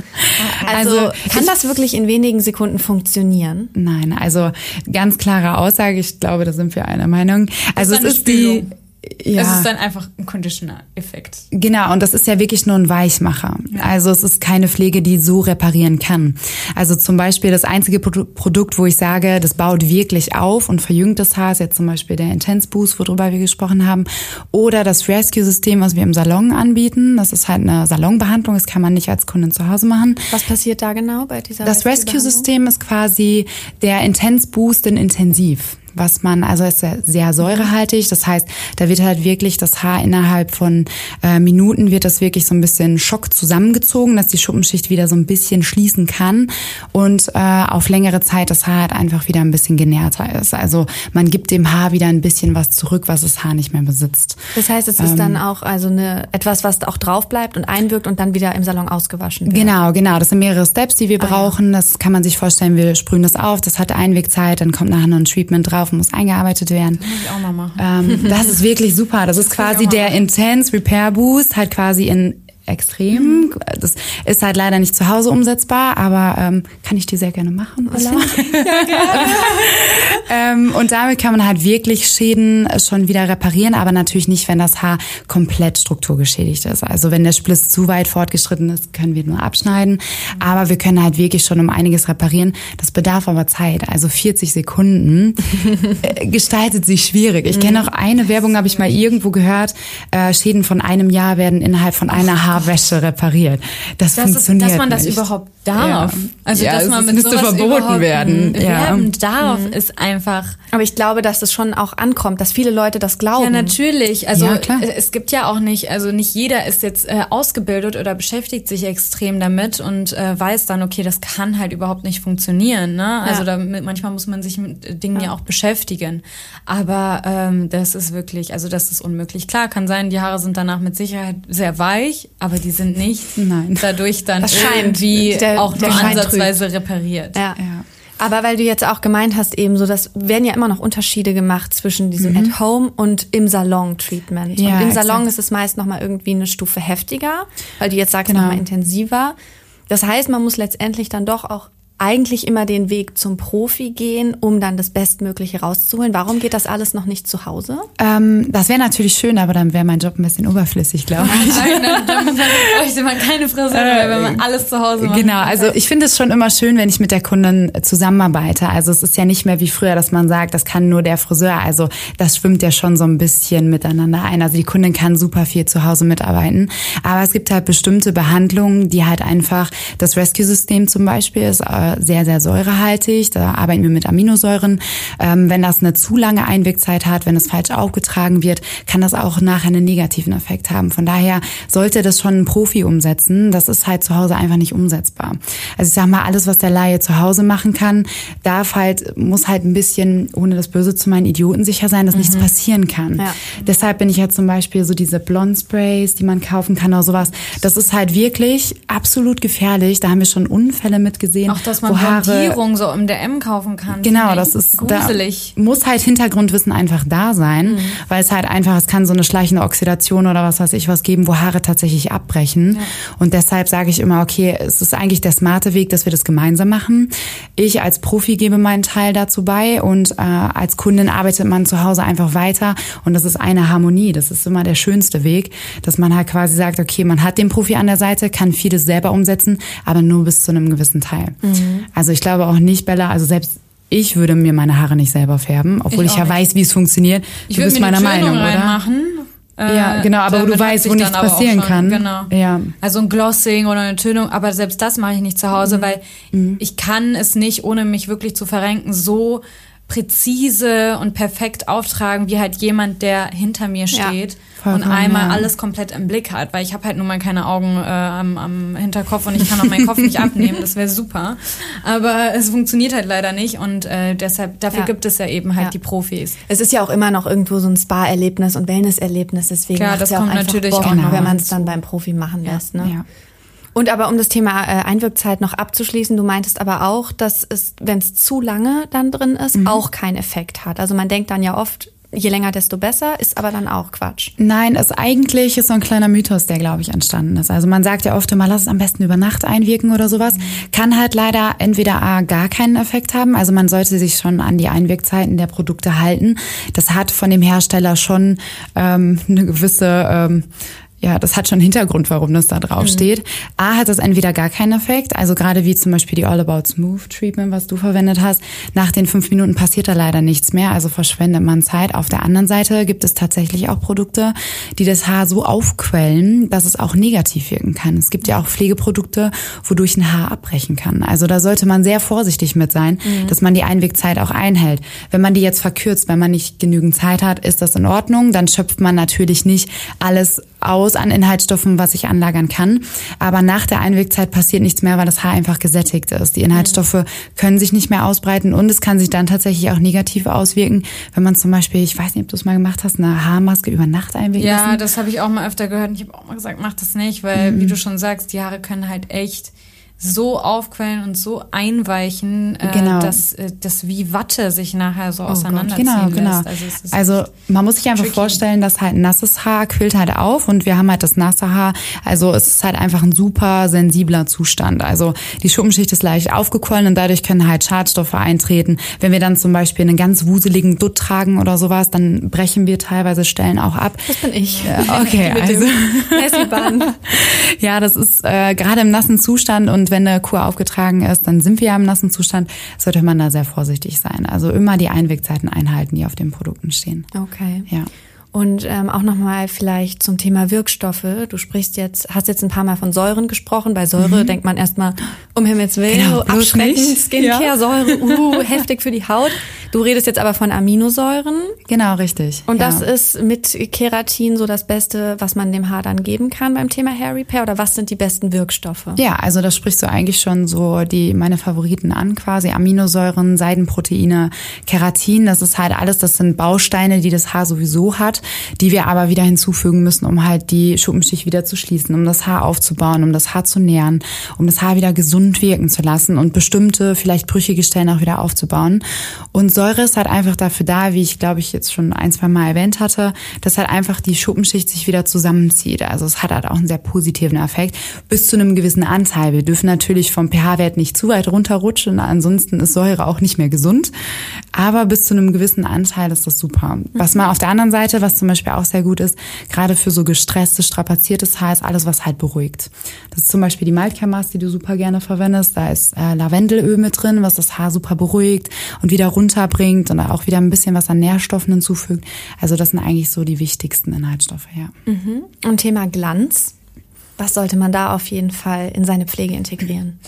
Also, also kann das wirklich in wenigen Sekunden funktionieren? Nein, also ganz klare Aussage, ich glaube, da sind wir einer Meinung. Also es ist die ja. Es ist dann einfach ein Conditioner-Effekt. Genau, und das ist ja wirklich nur ein Weichmacher. Ja. Also es ist keine Pflege, die so reparieren kann. Also zum Beispiel das einzige Produkt, wo ich sage, das baut wirklich auf und verjüngt das Haar, ist jetzt zum Beispiel der Intense Boost, worüber wir gesprochen haben, oder das Rescue-System, was wir im Salon anbieten. Das ist halt eine Salonbehandlung, das kann man nicht als Kundin zu Hause machen. Was passiert da genau bei dieser Das Rescue-System ist quasi der Intense Boost in Intensiv was man, also ist sehr, sehr säurehaltig. Das heißt, da wird halt wirklich das Haar innerhalb von äh, Minuten wird das wirklich so ein bisschen Schock zusammengezogen, dass die Schuppenschicht wieder so ein bisschen schließen kann und äh, auf längere Zeit das Haar halt einfach wieder ein bisschen genährter ist. Also man gibt dem Haar wieder ein bisschen was zurück, was das Haar nicht mehr besitzt. Das heißt, es ist ähm, dann auch also eine etwas, was auch drauf bleibt und einwirkt und dann wieder im Salon ausgewaschen wird. Genau, genau. Das sind mehrere Steps, die wir ah, brauchen. Ja. Das kann man sich vorstellen. Wir sprühen das auf. Das hat Einwegzeit. Dann kommt nachher noch ein Treatment drauf drauf muss eingearbeitet werden. Das muss ich auch mal machen. Ähm, das ist wirklich super. Das ist quasi der Intense Repair Boost, halt quasi in extrem. Das ist halt leider nicht zu Hause umsetzbar, aber ähm, kann ich dir sehr gerne machen. gerne. ähm, und damit kann man halt wirklich Schäden schon wieder reparieren, aber natürlich nicht, wenn das Haar komplett strukturgeschädigt ist. Also wenn der Spliss zu weit fortgeschritten ist, können wir nur abschneiden. Aber wir können halt wirklich schon um einiges reparieren. Das bedarf aber Zeit. Also 40 Sekunden äh, gestaltet sich schwierig. Ich kenne auch eine Werbung, habe ich mal irgendwo gehört. Äh, Schäden von einem Jahr werden innerhalb von einer Haar Haarwäsche repariert. Das, das funktioniert ist, Dass man das nicht. überhaupt darf. Ja. Also ja, dass man mit müsste verboten werden. Werben ja. darf, mhm. ist einfach. Aber ich glaube, dass es schon auch ankommt, dass viele Leute das glauben. Ja, natürlich. Also ja, es gibt ja auch nicht, also nicht jeder ist jetzt äh, ausgebildet oder beschäftigt sich extrem damit und äh, weiß dann, okay, das kann halt überhaupt nicht funktionieren. Ne? Also damit, manchmal muss man sich mit Dingen ja, auch beschäftigen. Aber ähm, das ist wirklich, also das ist unmöglich. Klar, kann sein, die Haare sind danach mit Sicherheit sehr weich, aber die sind nicht Nein. dadurch dann das irgendwie der, auch nur ansatzweise trügt. repariert. Ja. ja. Aber weil du jetzt auch gemeint hast, eben so, das werden ja immer noch Unterschiede gemacht zwischen diesem mhm. At-Home und im Salon-Treatment. Ja, und im Salon exakt. ist es meist nochmal irgendwie eine Stufe heftiger, weil du jetzt sagst, genau. nochmal intensiver. Das heißt, man muss letztendlich dann doch auch eigentlich immer den Weg zum Profi gehen, um dann das Bestmögliche rauszuholen. Warum geht das alles noch nicht zu Hause? Ähm, das wäre natürlich schön, aber dann wäre mein Job ein bisschen überflüssig, glaube ich. Dann, bräuchte man keine Friseure, wenn man alles zu Hause macht. Genau, also ich finde es schon immer schön, wenn ich mit der Kundin zusammenarbeite. Also es ist ja nicht mehr wie früher, dass man sagt, das kann nur der Friseur. Also das schwimmt ja schon so ein bisschen miteinander ein. Also die Kundin kann super viel zu Hause mitarbeiten. Aber es gibt halt bestimmte Behandlungen, die halt einfach, das Rescue-System zum Beispiel ist äh, sehr, sehr säurehaltig. Da arbeiten wir mit Aminosäuren. Ähm, wenn das eine zu lange Einwirkzeit hat, wenn es falsch aufgetragen wird, kann das auch nachher einen negativen Effekt haben. Von daher sollte das schon ein Profi umsetzen. Das ist halt zu Hause einfach nicht umsetzbar. Also ich sag mal, alles, was der Laie zu Hause machen kann, darf halt, muss halt ein bisschen, ohne das Böse zu meinen, idiotensicher sein, dass mhm. nichts passieren kann. Ja. Deshalb bin ich jetzt zum Beispiel so diese Blond Sprays, die man kaufen kann oder sowas. Das ist halt wirklich absolut gefährlich. Da haben wir schon Unfälle mitgesehen. Auch dass man Blondierung so im DM kaufen kann. Genau, das ist gruselig. Da muss halt Hintergrundwissen einfach da sein, mhm. weil es halt einfach, es kann so eine schleichende Oxidation oder was weiß ich was geben, wo Haare tatsächlich abbrechen. Ja. Und deshalb sage ich immer, okay, es ist eigentlich der smarte Weg, dass wir das gemeinsam machen. Ich als Profi gebe meinen Teil dazu bei und äh, als Kundin arbeitet man zu Hause einfach weiter und das ist eine Harmonie. Das ist immer der schönste Weg, dass man halt quasi sagt, okay, man hat den Profi an der Seite, kann vieles selber umsetzen, aber nur bis zu einem gewissen Teil. Mhm. Also ich glaube auch nicht, Bella, also selbst ich würde mir meine Haare nicht selber färben, obwohl ich, ich ja nicht. weiß, wie es funktioniert. Ich du bist meiner Meinung, oder? Ja, genau, aber wo du weißt, wo nichts passieren schon, kann. Genau. Ja. Also ein Glossing oder eine Tönung, aber selbst das mache ich nicht zu Hause, mhm. weil mhm. ich kann es nicht, ohne mich wirklich zu verrenken, so präzise und perfekt auftragen, wie halt jemand, der hinter mir steht ja, und einmal ja. alles komplett im Blick hat, weil ich habe halt nun mal keine Augen äh, am, am Hinterkopf und ich kann auch meinen Kopf nicht abnehmen, das wäre super. Aber es funktioniert halt leider nicht und äh, deshalb, dafür ja. gibt es ja eben halt die Profis. Es ist ja auch immer noch irgendwo so ein Spa-Erlebnis und Wellness-Erlebnis, deswegen Klar, das ja kommt natürlich Bock, auch noch, wenn man es dann beim Profi machen lässt. Ne? Und aber um das Thema äh, Einwirkzeit noch abzuschließen, du meintest aber auch, dass es, wenn es zu lange dann drin ist, mhm. auch keinen Effekt hat. Also man denkt dann ja oft, je länger, desto besser, ist aber dann auch Quatsch. Nein, es eigentlich ist so ein kleiner Mythos, der, glaube ich, entstanden ist. Also man sagt ja oft immer, lass es am besten über Nacht einwirken oder sowas. Kann halt leider entweder A, gar keinen Effekt haben. Also man sollte sich schon an die Einwirkzeiten der Produkte halten. Das hat von dem Hersteller schon ähm, eine gewisse ähm, ja, das hat schon einen Hintergrund, warum das da drauf mhm. steht. A hat das entweder gar keinen Effekt, also gerade wie zum Beispiel die All About Smooth Treatment, was du verwendet hast. Nach den fünf Minuten passiert da leider nichts mehr, also verschwendet man Zeit. Auf der anderen Seite gibt es tatsächlich auch Produkte, die das Haar so aufquellen, dass es auch negativ wirken kann. Es gibt ja auch Pflegeprodukte, wodurch ein Haar abbrechen kann. Also da sollte man sehr vorsichtig mit sein, mhm. dass man die Einwegzeit auch einhält. Wenn man die jetzt verkürzt, wenn man nicht genügend Zeit hat, ist das in Ordnung. Dann schöpft man natürlich nicht alles aus an Inhaltsstoffen, was ich anlagern kann. Aber nach der Einwegzeit passiert nichts mehr, weil das Haar einfach gesättigt ist. Die Inhaltsstoffe können sich nicht mehr ausbreiten und es kann sich dann tatsächlich auch negativ auswirken, wenn man zum Beispiel, ich weiß nicht, ob du es mal gemacht hast, eine Haarmaske über Nacht einwirken Ja, lassen. das habe ich auch mal öfter gehört und ich habe auch mal gesagt, mach das nicht, weil mhm. wie du schon sagst, die Haare können halt echt so aufquellen und so einweichen, äh, genau. dass äh, das wie Watte sich nachher so oh auseinanderziehen genau, genau. lässt. Also, also man muss sich einfach tricky. vorstellen, dass halt nasses Haar quillt halt auf und wir haben halt das nasse Haar. Also es ist halt einfach ein super sensibler Zustand. Also die Schuppenschicht ist leicht aufgequollen und dadurch können halt Schadstoffe eintreten. Wenn wir dann zum Beispiel einen ganz wuseligen Dutt tragen oder sowas, dann brechen wir teilweise Stellen auch ab. Das bin ich. Ja, okay, also ja, das ist äh, gerade im nassen Zustand und und wenn eine Kur aufgetragen ist, dann sind wir ja im nassen Zustand, sollte man da sehr vorsichtig sein. Also immer die Einwegzeiten einhalten, die auf den Produkten stehen. Okay. Ja. Und ähm, auch nochmal vielleicht zum Thema Wirkstoffe. Du sprichst jetzt, hast jetzt ein paar Mal von Säuren gesprochen. Bei Säure mhm. denkt man erstmal, um Himmels Willen, genau, abschreckend, Skincare-Säure, uh, heftig für die Haut. Du redest jetzt aber von Aminosäuren. Genau, richtig. Und ja. das ist mit Keratin so das Beste, was man dem Haar dann geben kann beim Thema Hair Repair? Oder was sind die besten Wirkstoffe? Ja, also da sprichst du eigentlich schon so die meine Favoriten an, quasi Aminosäuren, Seidenproteine, Keratin. Das ist halt alles, das sind Bausteine, die das Haar sowieso hat die wir aber wieder hinzufügen müssen, um halt die Schuppenschicht wieder zu schließen, um das Haar aufzubauen, um das Haar zu nähren, um das Haar wieder gesund wirken zu lassen und bestimmte, vielleicht brüchige Stellen auch wieder aufzubauen. Und Säure ist halt einfach dafür da, wie ich glaube ich jetzt schon ein, zwei Mal erwähnt hatte, dass halt einfach die Schuppenschicht sich wieder zusammenzieht. Also es hat halt auch einen sehr positiven Effekt bis zu einem gewissen Anteil. Wir dürfen natürlich vom pH-Wert nicht zu weit runterrutschen, ansonsten ist Säure auch nicht mehr gesund. Aber bis zu einem gewissen Anteil ist das super. Was man auf der anderen Seite, was zum Beispiel auch sehr gut ist, gerade für so gestresstes, strapaziertes Haar, ist alles, was halt beruhigt. Das ist zum Beispiel die Maltcare die du super gerne verwendest. Da ist äh, Lavendelöl mit drin, was das Haar super beruhigt und wieder runterbringt und auch wieder ein bisschen was an Nährstoffen hinzufügt. Also das sind eigentlich so die wichtigsten Inhaltsstoffe, ja. Mhm. Und Thema Glanz. Was sollte man da auf jeden Fall in seine Pflege integrieren?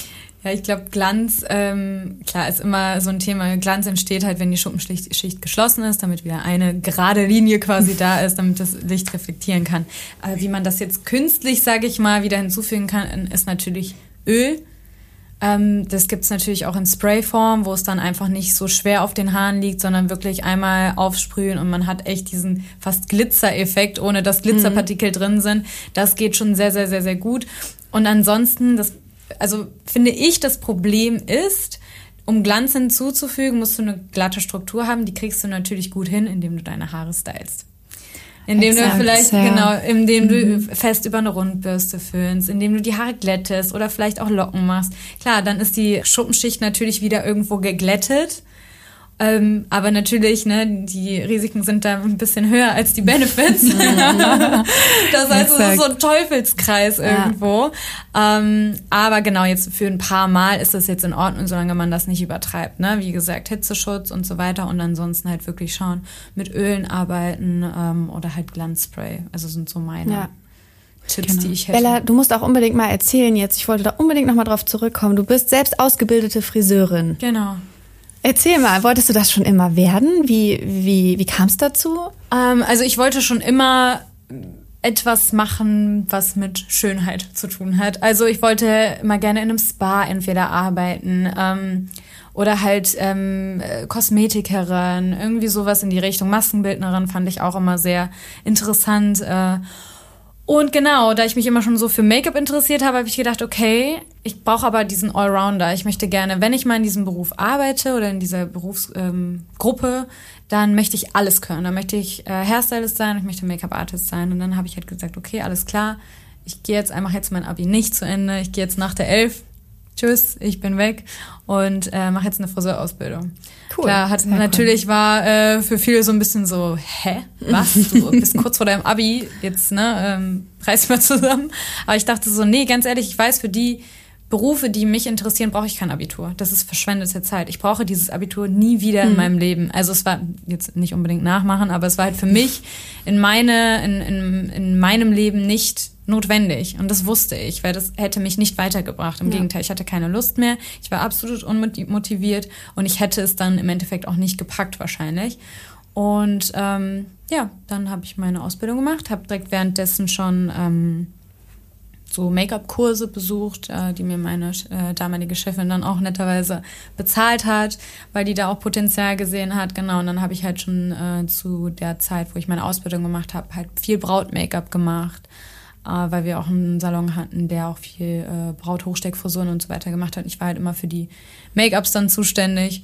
Ja, ich glaube, Glanz, ähm, klar, ist immer so ein Thema. Glanz entsteht halt, wenn die Schuppenschicht Schicht geschlossen ist, damit wieder eine gerade Linie quasi da ist, damit das Licht reflektieren kann. Aber wie man das jetzt künstlich, sage ich mal, wieder hinzufügen kann, ist natürlich Öl. Ähm, das gibt's natürlich auch in Sprayform, wo es dann einfach nicht so schwer auf den Haaren liegt, sondern wirklich einmal aufsprühen und man hat echt diesen fast Glitzereffekt, ohne dass Glitzerpartikel mhm. drin sind. Das geht schon sehr, sehr, sehr, sehr gut. Und ansonsten, das, also finde ich, das Problem ist, um Glanz hinzuzufügen, musst du eine glatte Struktur haben. Die kriegst du natürlich gut hin, indem du deine Haare stylst. Indem Exakt, du vielleicht, ja. genau, indem mhm. du fest über eine Rundbürste föhnst, indem du die Haare glättest oder vielleicht auch Locken machst. Klar, dann ist die Schuppenschicht natürlich wieder irgendwo geglättet. Ähm, aber natürlich, ne, die Risiken sind da ein bisschen höher als die Benefits. das heißt, es ist so ein Teufelskreis irgendwo. Ja. Ähm, aber genau, jetzt für ein paar Mal ist das jetzt in Ordnung, solange man das nicht übertreibt. Ne? Wie gesagt, Hitzeschutz und so weiter. Und ansonsten halt wirklich schauen, mit Ölen arbeiten ähm, oder halt Glanzspray. Also sind so meine. Ja. Tipps, genau. die ich hätte. Bella, du musst auch unbedingt mal erzählen jetzt. Ich wollte da unbedingt nochmal drauf zurückkommen. Du bist selbst ausgebildete Friseurin. Genau. Erzähl mal, wolltest du das schon immer werden? Wie, wie, wie kam es dazu? Ähm, also ich wollte schon immer etwas machen, was mit Schönheit zu tun hat. Also ich wollte immer gerne in einem Spa entweder arbeiten ähm, oder halt ähm, Kosmetikerin, irgendwie sowas in die Richtung. Maskenbildnerin fand ich auch immer sehr interessant. Äh, und genau, da ich mich immer schon so für Make-up interessiert habe, habe ich gedacht, okay, ich brauche aber diesen Allrounder. Ich möchte gerne, wenn ich mal in diesem Beruf arbeite oder in dieser Berufsgruppe, ähm, dann möchte ich alles können. Dann möchte ich äh, Hairstylist sein, ich möchte Make-up-Artist sein. Und dann habe ich halt gesagt, okay, alles klar, ich gehe jetzt einfach jetzt mein Abi nicht zu Ende. Ich gehe jetzt nach der Elf tschüss, ich bin weg und äh, mache jetzt eine Friseurausbildung. Cool. Klar, hat natürlich cool. war äh, für viele so ein bisschen so, hä, was? Du bist kurz vor deinem Abi, jetzt ne, ähm, reiß mal zusammen. Aber ich dachte so, nee, ganz ehrlich, ich weiß, für die Berufe, die mich interessieren, brauche ich kein Abitur. Das ist verschwendete Zeit. Ich brauche dieses Abitur nie wieder in hm. meinem Leben. Also es war jetzt nicht unbedingt nachmachen, aber es war halt für mich in meine, in, in, in meinem Leben nicht notwendig. Und das wusste ich, weil das hätte mich nicht weitergebracht. Im ja. Gegenteil, ich hatte keine Lust mehr. Ich war absolut unmotiviert und ich hätte es dann im Endeffekt auch nicht gepackt wahrscheinlich. Und ähm, ja, dann habe ich meine Ausbildung gemacht, habe direkt währenddessen schon ähm, so Make-up-Kurse besucht, äh, die mir meine äh, damalige Chefin dann auch netterweise bezahlt hat, weil die da auch Potenzial gesehen hat. Genau, und dann habe ich halt schon äh, zu der Zeit, wo ich meine Ausbildung gemacht habe, halt viel Braut-Make-up gemacht weil wir auch einen Salon hatten, der auch viel äh, Braut-Hochsteckfrisuren und so weiter gemacht hat. Ich war halt immer für die Make-ups dann zuständig.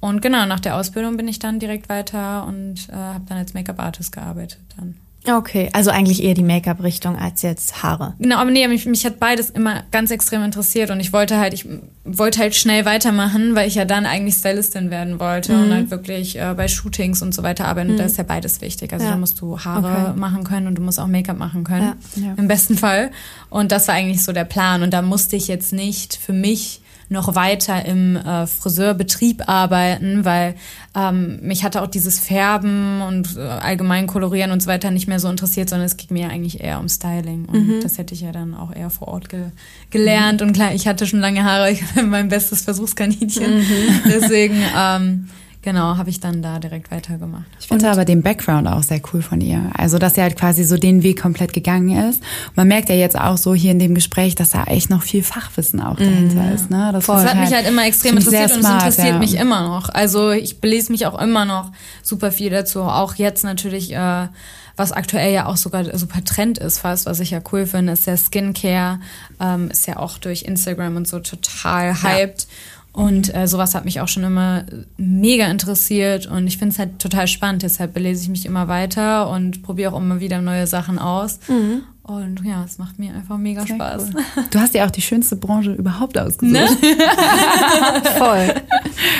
Und genau, nach der Ausbildung bin ich dann direkt weiter und äh, habe dann als Make-up-Artist gearbeitet dann. Okay, also eigentlich eher die Make-up-Richtung als jetzt Haare. Genau, aber nee, mich, mich hat beides immer ganz extrem interessiert und ich wollte halt, ich wollte halt schnell weitermachen, weil ich ja dann eigentlich Stylistin werden wollte mhm. und halt wirklich äh, bei Shootings und so weiter arbeiten. Mhm. Und da ist ja beides wichtig. Also ja. da musst du Haare okay. machen können und du musst auch Make-up machen können. Ja. Ja. Im besten Fall. Und das war eigentlich so der Plan. Und da musste ich jetzt nicht für mich noch weiter im äh, Friseurbetrieb arbeiten, weil ähm, mich hatte auch dieses Färben und äh, allgemein Kolorieren und so weiter nicht mehr so interessiert, sondern es ging mir eigentlich eher um Styling und mhm. das hätte ich ja dann auch eher vor Ort ge gelernt mhm. und klar, ich hatte schon lange Haare, ich war mein bestes Versuchskaninchen, mhm. deswegen ähm, genau, habe ich dann da direkt weitergemacht. Ich finde aber den Background auch sehr cool von ihr. Also, dass sie halt quasi so den Weg komplett gegangen ist. Man merkt ja jetzt auch so hier in dem Gespräch, dass da echt noch viel Fachwissen auch dahinter mhm. ist. Ne? Das, das hat halt, mich halt immer extrem interessiert smart, und es interessiert ja. mich immer noch. Also ich belese mich auch immer noch super viel dazu. Auch jetzt natürlich, äh, was aktuell ja auch sogar super Trend ist fast, was ich ja cool finde, ist der Skincare. Ähm, ist ja auch durch Instagram und so total hyped. Ja. Und äh, sowas hat mich auch schon immer mega interessiert und ich finde es halt total spannend. Deshalb belese ich mich immer weiter und probiere auch immer wieder neue Sachen aus. Mhm. Und ja, es macht mir einfach mega Sehr Spaß. cool. Du hast ja auch die schönste Branche überhaupt ausgesucht. Ne? Voll.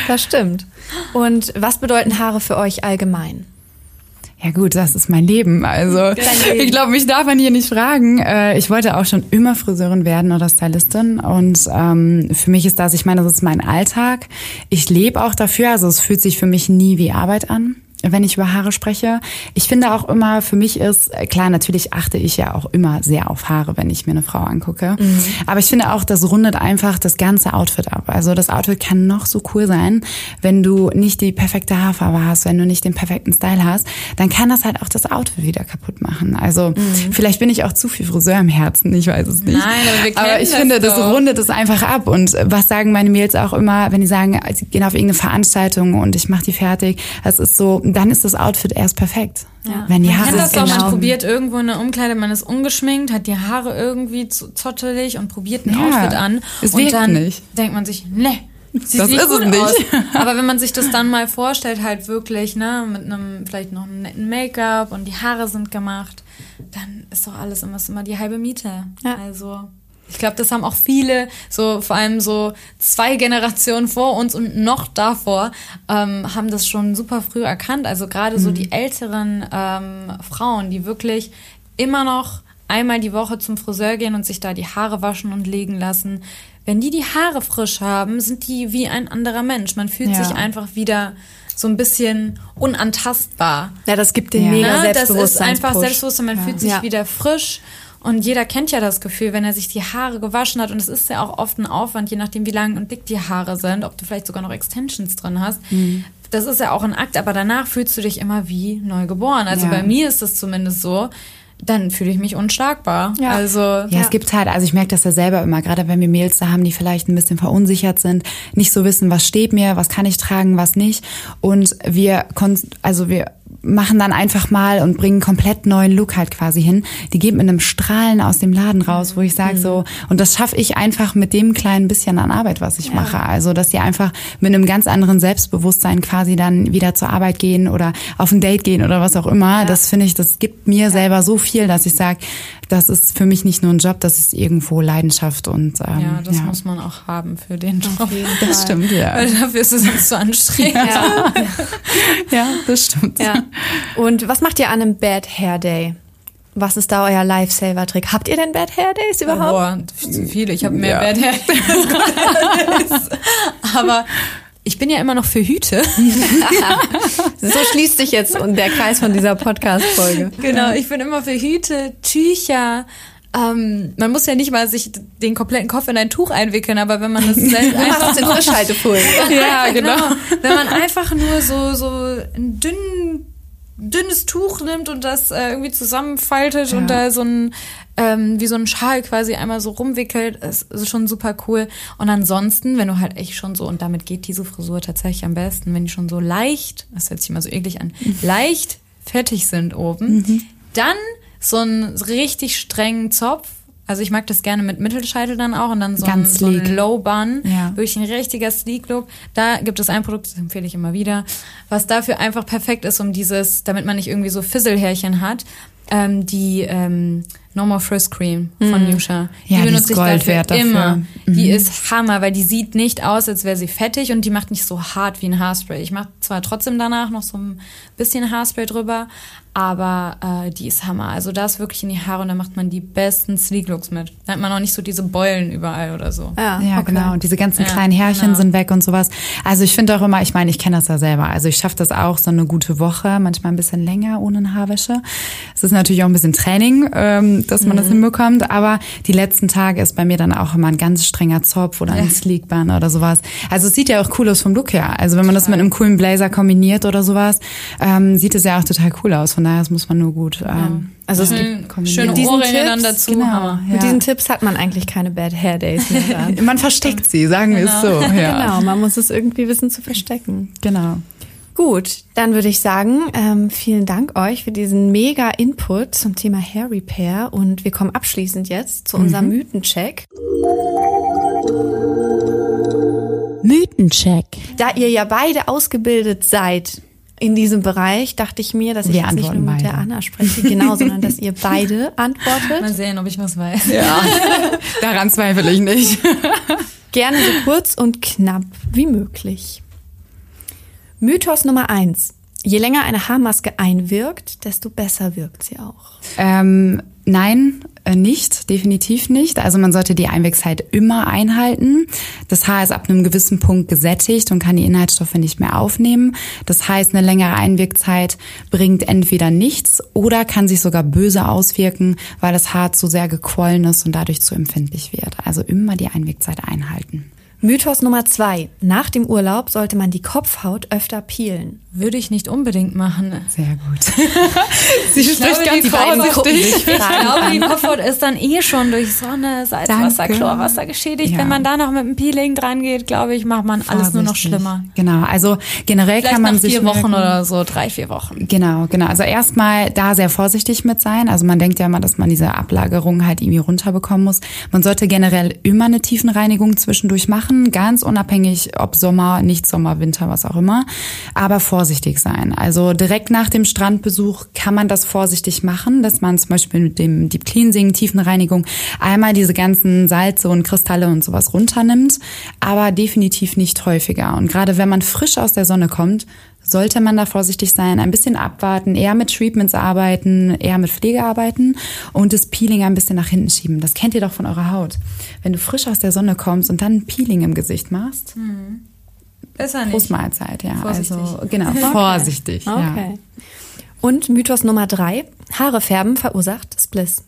Das stimmt. Und was bedeuten Haare für euch allgemein? Ja gut, das ist mein Leben. Also ich glaube, mich darf man hier nicht fragen. Äh, Ich wollte auch schon immer Friseurin werden oder Stylistin. Und ähm, für mich ist das, ich meine, das ist mein Alltag. Ich lebe auch dafür. Also es fühlt sich für mich nie wie Arbeit an wenn ich über Haare spreche. Ich finde auch immer, für mich ist, äh, klar, natürlich achte ich ja auch immer sehr auf Haare, wenn ich mir eine Frau angucke. Aber ich finde auch, das rundet einfach das ganze Outfit ab. Also das Outfit kann noch so cool sein, wenn du nicht die perfekte Haarfarbe hast, wenn du nicht den perfekten Style hast, dann kann das halt auch das Outfit wieder kaputt machen. Also vielleicht bin ich auch zu viel Friseur im Herzen, ich weiß es nicht. Nein, aber wir aber ich das finde, das doch. rundet es einfach ab. Und was sagen meine Mails auch immer, wenn die sagen, sie gehen auf irgendeine Veranstaltung und ich mache die fertig, das ist so, dann ist das Outfit erst perfekt. Wenn die Man Haare kennt das doch, man genau- probiert irgendwo in der Umkleide, man ist ungeschminkt, hat die Haare irgendwie zu- zottelig und probiert ein Ja, Outfit an. es und dann nicht. denkt man sich, ne, sieht Das nicht ist es nicht. aus. Aber wenn man sich das dann mal vorstellt, halt wirklich, ne, mit einem, vielleicht noch einem netten Make-up und die Haare sind gemacht, dann ist doch alles immer, ist immer die halbe Miete. Ja. Also. Ich glaube, das haben auch viele, so vor allem so zwei Generationen vor uns und noch davor, ähm, haben das schon super früh erkannt. Also gerade so die älteren ähm, Frauen, die wirklich immer noch einmal die Woche zum Friseur gehen und sich da die Haare waschen und legen lassen. Wenn die die Haare frisch haben, sind die wie ein anderer Mensch. Man fühlt Ja. sich einfach wieder so ein bisschen unantastbar. Ja, das gibt den Ja. mega Ne? Das ist Selbstbewusstsein. einfach Selbstbewusstsein, man fühlt sich Ja. wieder frisch. Und jeder kennt ja das Gefühl, wenn er sich die Haare gewaschen hat. Und es ist ja auch oft ein Aufwand, je nachdem, wie lang und dick die Haare sind, ob du vielleicht sogar noch Extensions drin hast. Mhm. Das ist ja auch ein Akt, aber danach fühlst du dich immer wie neu geboren. Also Ja. bei mir ist das zumindest so. Dann fühle ich mich unschlagbar. Ja. Also Ja, es gibt halt, also ich merke das ja selber immer, gerade wenn wir Mails da haben, die vielleicht ein bisschen verunsichert sind, nicht so wissen, was steht mir, was kann ich tragen, was nicht. Und wir, also wir machen dann einfach mal und bringen einen komplett neuen Look halt quasi hin. Die gehen mit einem Strahlen aus dem Laden raus, wo ich sage so, und das schaffe ich einfach mit dem kleinen bisschen an Arbeit, was ich mache. Also, dass sie einfach mit einem ganz anderen Selbstbewusstsein quasi dann wieder zur Arbeit gehen oder auf ein Date gehen oder was auch immer. Das finde ich, das gibt mir selber so viel, dass ich sage, das ist für mich nicht nur ein Job, das ist irgendwo Leidenschaft und ähm, ja, das muss man auch haben für den Job. das stimmt, ja. Weil dafür ist es sonst zu anstrengend. Ja. Ja, das stimmt. ja. Und was macht ihr an einem Bad Hair Day? Was ist da euer Lifesaver-Trick? Habt ihr denn Bad Hair Days überhaupt? Boah, zu viele. Ich habe mehr Ja. Bad Hair. Aber ich bin ja immer noch für Hüte. So schließt sich jetzt der Kreis von dieser Podcast-Folge. Genau, ich bin immer für Hüte, Tücher. Ähm, man muss ja nicht mal sich den kompletten Kopf in ein Tuch einwickeln, aber wenn man das selbst es in Frischhaltefolien. ja, genau. Wenn man einfach nur so, so ein dünn, dünnes Tuch nimmt und das äh, irgendwie zusammenfaltet und da so ein, ähm, wie so ein Schal quasi einmal so rumwickelt, ist, ist schon super cool. Und ansonsten, wenn du halt echt schon so, und damit geht diese Frisur tatsächlich am besten, wenn die schon so leicht, das hört sich immer so eklig an, leicht fertig sind oben, dann so einen richtig strengen Zopf. Also ich mag das gerne mit Mittelscheitel dann auch und dann so, ein, Ganz so ein sleek. Low Bun. Ja. Wirklich ein richtiger Sleek Look. Da gibt es ein Produkt, das empfehle ich immer wieder, was dafür einfach perfekt ist, um dieses, damit man nicht irgendwie so Fisselhärchen hat. Ähm, die ähm, No More Frizz Cream von Nusha. Mhm. Ja, die ist Gold wert dafür. immer. Mhm. Die ist Hammer, weil die sieht nicht aus, als wäre sie fettig und die macht nicht so hart wie ein Haarspray. Ich mache zwar trotzdem danach noch so ein bisschen Haarspray drüber, aber äh, die ist Hammer. Also da ist wirklich in die Haare und da macht man die besten Sleek Looks mit. Da hat man auch nicht so diese Beulen überall oder so. Ja, Ja, okay. genau. Und diese ganzen Ja, kleinen Härchen genau. sind weg und sowas. Also ich finde auch immer, ich meine, ich kenne das ja selber. Also ich schaffe das auch so eine gute Woche, manchmal ein bisschen länger ohne eine Haarwäsche. Es ist natürlich auch ein bisschen Training, ähm, dass man das Mhm. hinbekommt. Aber die letzten Tage ist bei mir dann auch immer ein ganz strenger Zopf oder ein Sleekband oder sowas. Also es sieht ja auch cool aus vom Look her. Also wenn man das mit einem coolen Blazer kombiniert oder sowas, ähm, sieht es ja auch total cool aus. Von daher das muss man nur gut. Ähm, Also es ja, gibt Schön, schöne diesen Ohrringe dann Tipps, dazu. Genau. Hammer. Mit diesen Tipps hat man eigentlich keine Bad Hair Days mehr. Man versteckt sie, sagen wir es so. Ja. Genau, man muss es irgendwie wissen zu verstecken. genau. Gut, dann würde ich sagen, ähm, vielen Dank euch für diesen mega Input zum Thema Hair Repair und wir kommen abschließend jetzt zu unserem Mythencheck. Mythencheck. Da ihr ja beide ausgebildet seid in diesem Bereich, dachte ich mir, dass ich Wir jetzt nicht nur mit der. Anna spreche, genau, sondern dass ihr beide antwortet. Mal sehen, ob ich was weiß. Ja, daran zweifle ich nicht. Gerne so kurz und knapp wie möglich. Mythos Nummer eins. Je länger eine Haarmaske einwirkt, desto besser wirkt sie auch. Ähm, nein, nicht, definitiv nicht. Also man sollte die Einwegzeit immer einhalten. Das Haar ist ab einem gewissen Punkt gesättigt und kann die Inhaltsstoffe nicht mehr aufnehmen. Das heißt, eine längere Einwegzeit bringt entweder nichts oder kann sich sogar böse auswirken, weil das Haar zu sehr gequollen ist und dadurch zu empfindlich wird. Also immer die Einwegzeit einhalten. Mythos Nummer zwei. Nach dem Urlaub sollte man die Kopfhaut öfter peelen. Würde ich nicht unbedingt machen. Sehr gut. Sie die gucken sich sich Ich glaube, die Kopfhaut ist dann eh schon durch Sonne, Salzwasser, Danke. Chlorwasser geschädigt. Ja. Wenn man da noch mit dem Peeling dran geht, glaube ich, macht man alles nur noch Vorsichtig. schlimmer. Genau, also generell Vielleicht kann man nach sich vier Wochen oder so, drei, vier Wochen. Genau, genau. Also erstmal da sehr vorsichtig mit sein. Also man denkt ja immer, dass man diese Ablagerung halt irgendwie runterbekommen muss. Man sollte generell immer eine Tiefenreinigung zwischendurch machen, ganz unabhängig ob Sommer, nicht Sommer, Winter, was auch immer. Aber vorsichtig sein. Also direkt nach dem Strandbesuch kann man das vorsichtig machen, dass man zum Beispiel mit dem Deep Cleansing, Tiefenreinigung einmal diese ganzen Salze und Kristalle und sowas runternimmt, aber definitiv nicht häufiger. Und gerade wenn man frisch aus der Sonne kommt, sollte man da vorsichtig sein, ein bisschen abwarten, eher mit Treatments arbeiten, eher mit Pflege arbeiten und das Peeling ein bisschen nach hinten schieben. Das kennt ihr doch von eurer Haut. Wenn du frisch aus der Sonne kommst und dann ein Peeling im Gesicht machst, Besser Großmahlzeit, ja. Vorsichtig. Also genau, vorsichtig. Ja. Okay. Und Mythos Nummer drei. Haare färben verursacht Spliss.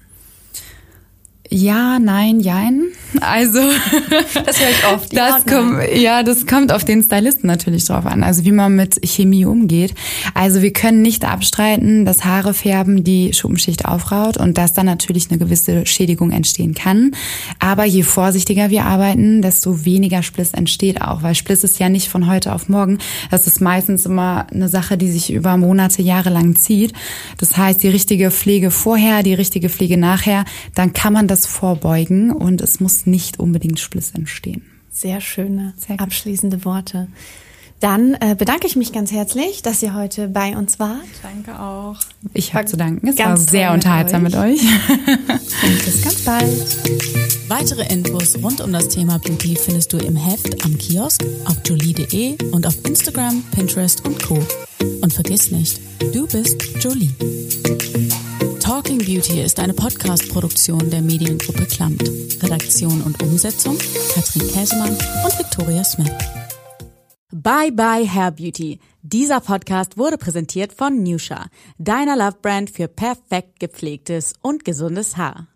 Ja, nein, jein. Also Das höre ich oft. Ja Das kommt, ja, das kommt auf den Stylisten natürlich drauf an. Also wie man mit Chemie umgeht. Also wir können nicht abstreiten, dass Haare färben die Schuppenschicht aufraut und dass dann natürlich eine gewisse Schädigung entstehen kann. Aber je vorsichtiger wir arbeiten, desto weniger Spliss entsteht auch, weil Spliss ist ja nicht von heute auf morgen. Das ist meistens immer eine Sache, die sich über Monate, Jahre lang zieht. Das heißt, die richtige Pflege vorher, die richtige Pflege nachher, dann kann man das vorbeugen und es muss nicht unbedingt Spliss entstehen. Sehr schöne, Sehr abschließende Worte. Dann äh, bedanke ich mich ganz herzlich, dass ihr heute bei uns wart. Danke auch. Ich habe zu danken. Es war sehr toll mit unterhaltsam mit euch. Und bis ganz bald. Weitere Infos rund um das Thema Beauty findest du im Heft am Kiosk, auf jolie.de und auf Instagram, Pinterest und Co. Und vergiss nicht, du bist Jolie. Talking Beauty ist eine Podcast-Produktion der Mediengruppe Klamt. Redaktion und Umsetzung Katrin Käsemann und Victoria Smith. Bye bye Hair Beauty. Dieser Podcast wurde präsentiert von Nusha, deiner Love Brand für perfekt gepflegtes und gesundes Haar.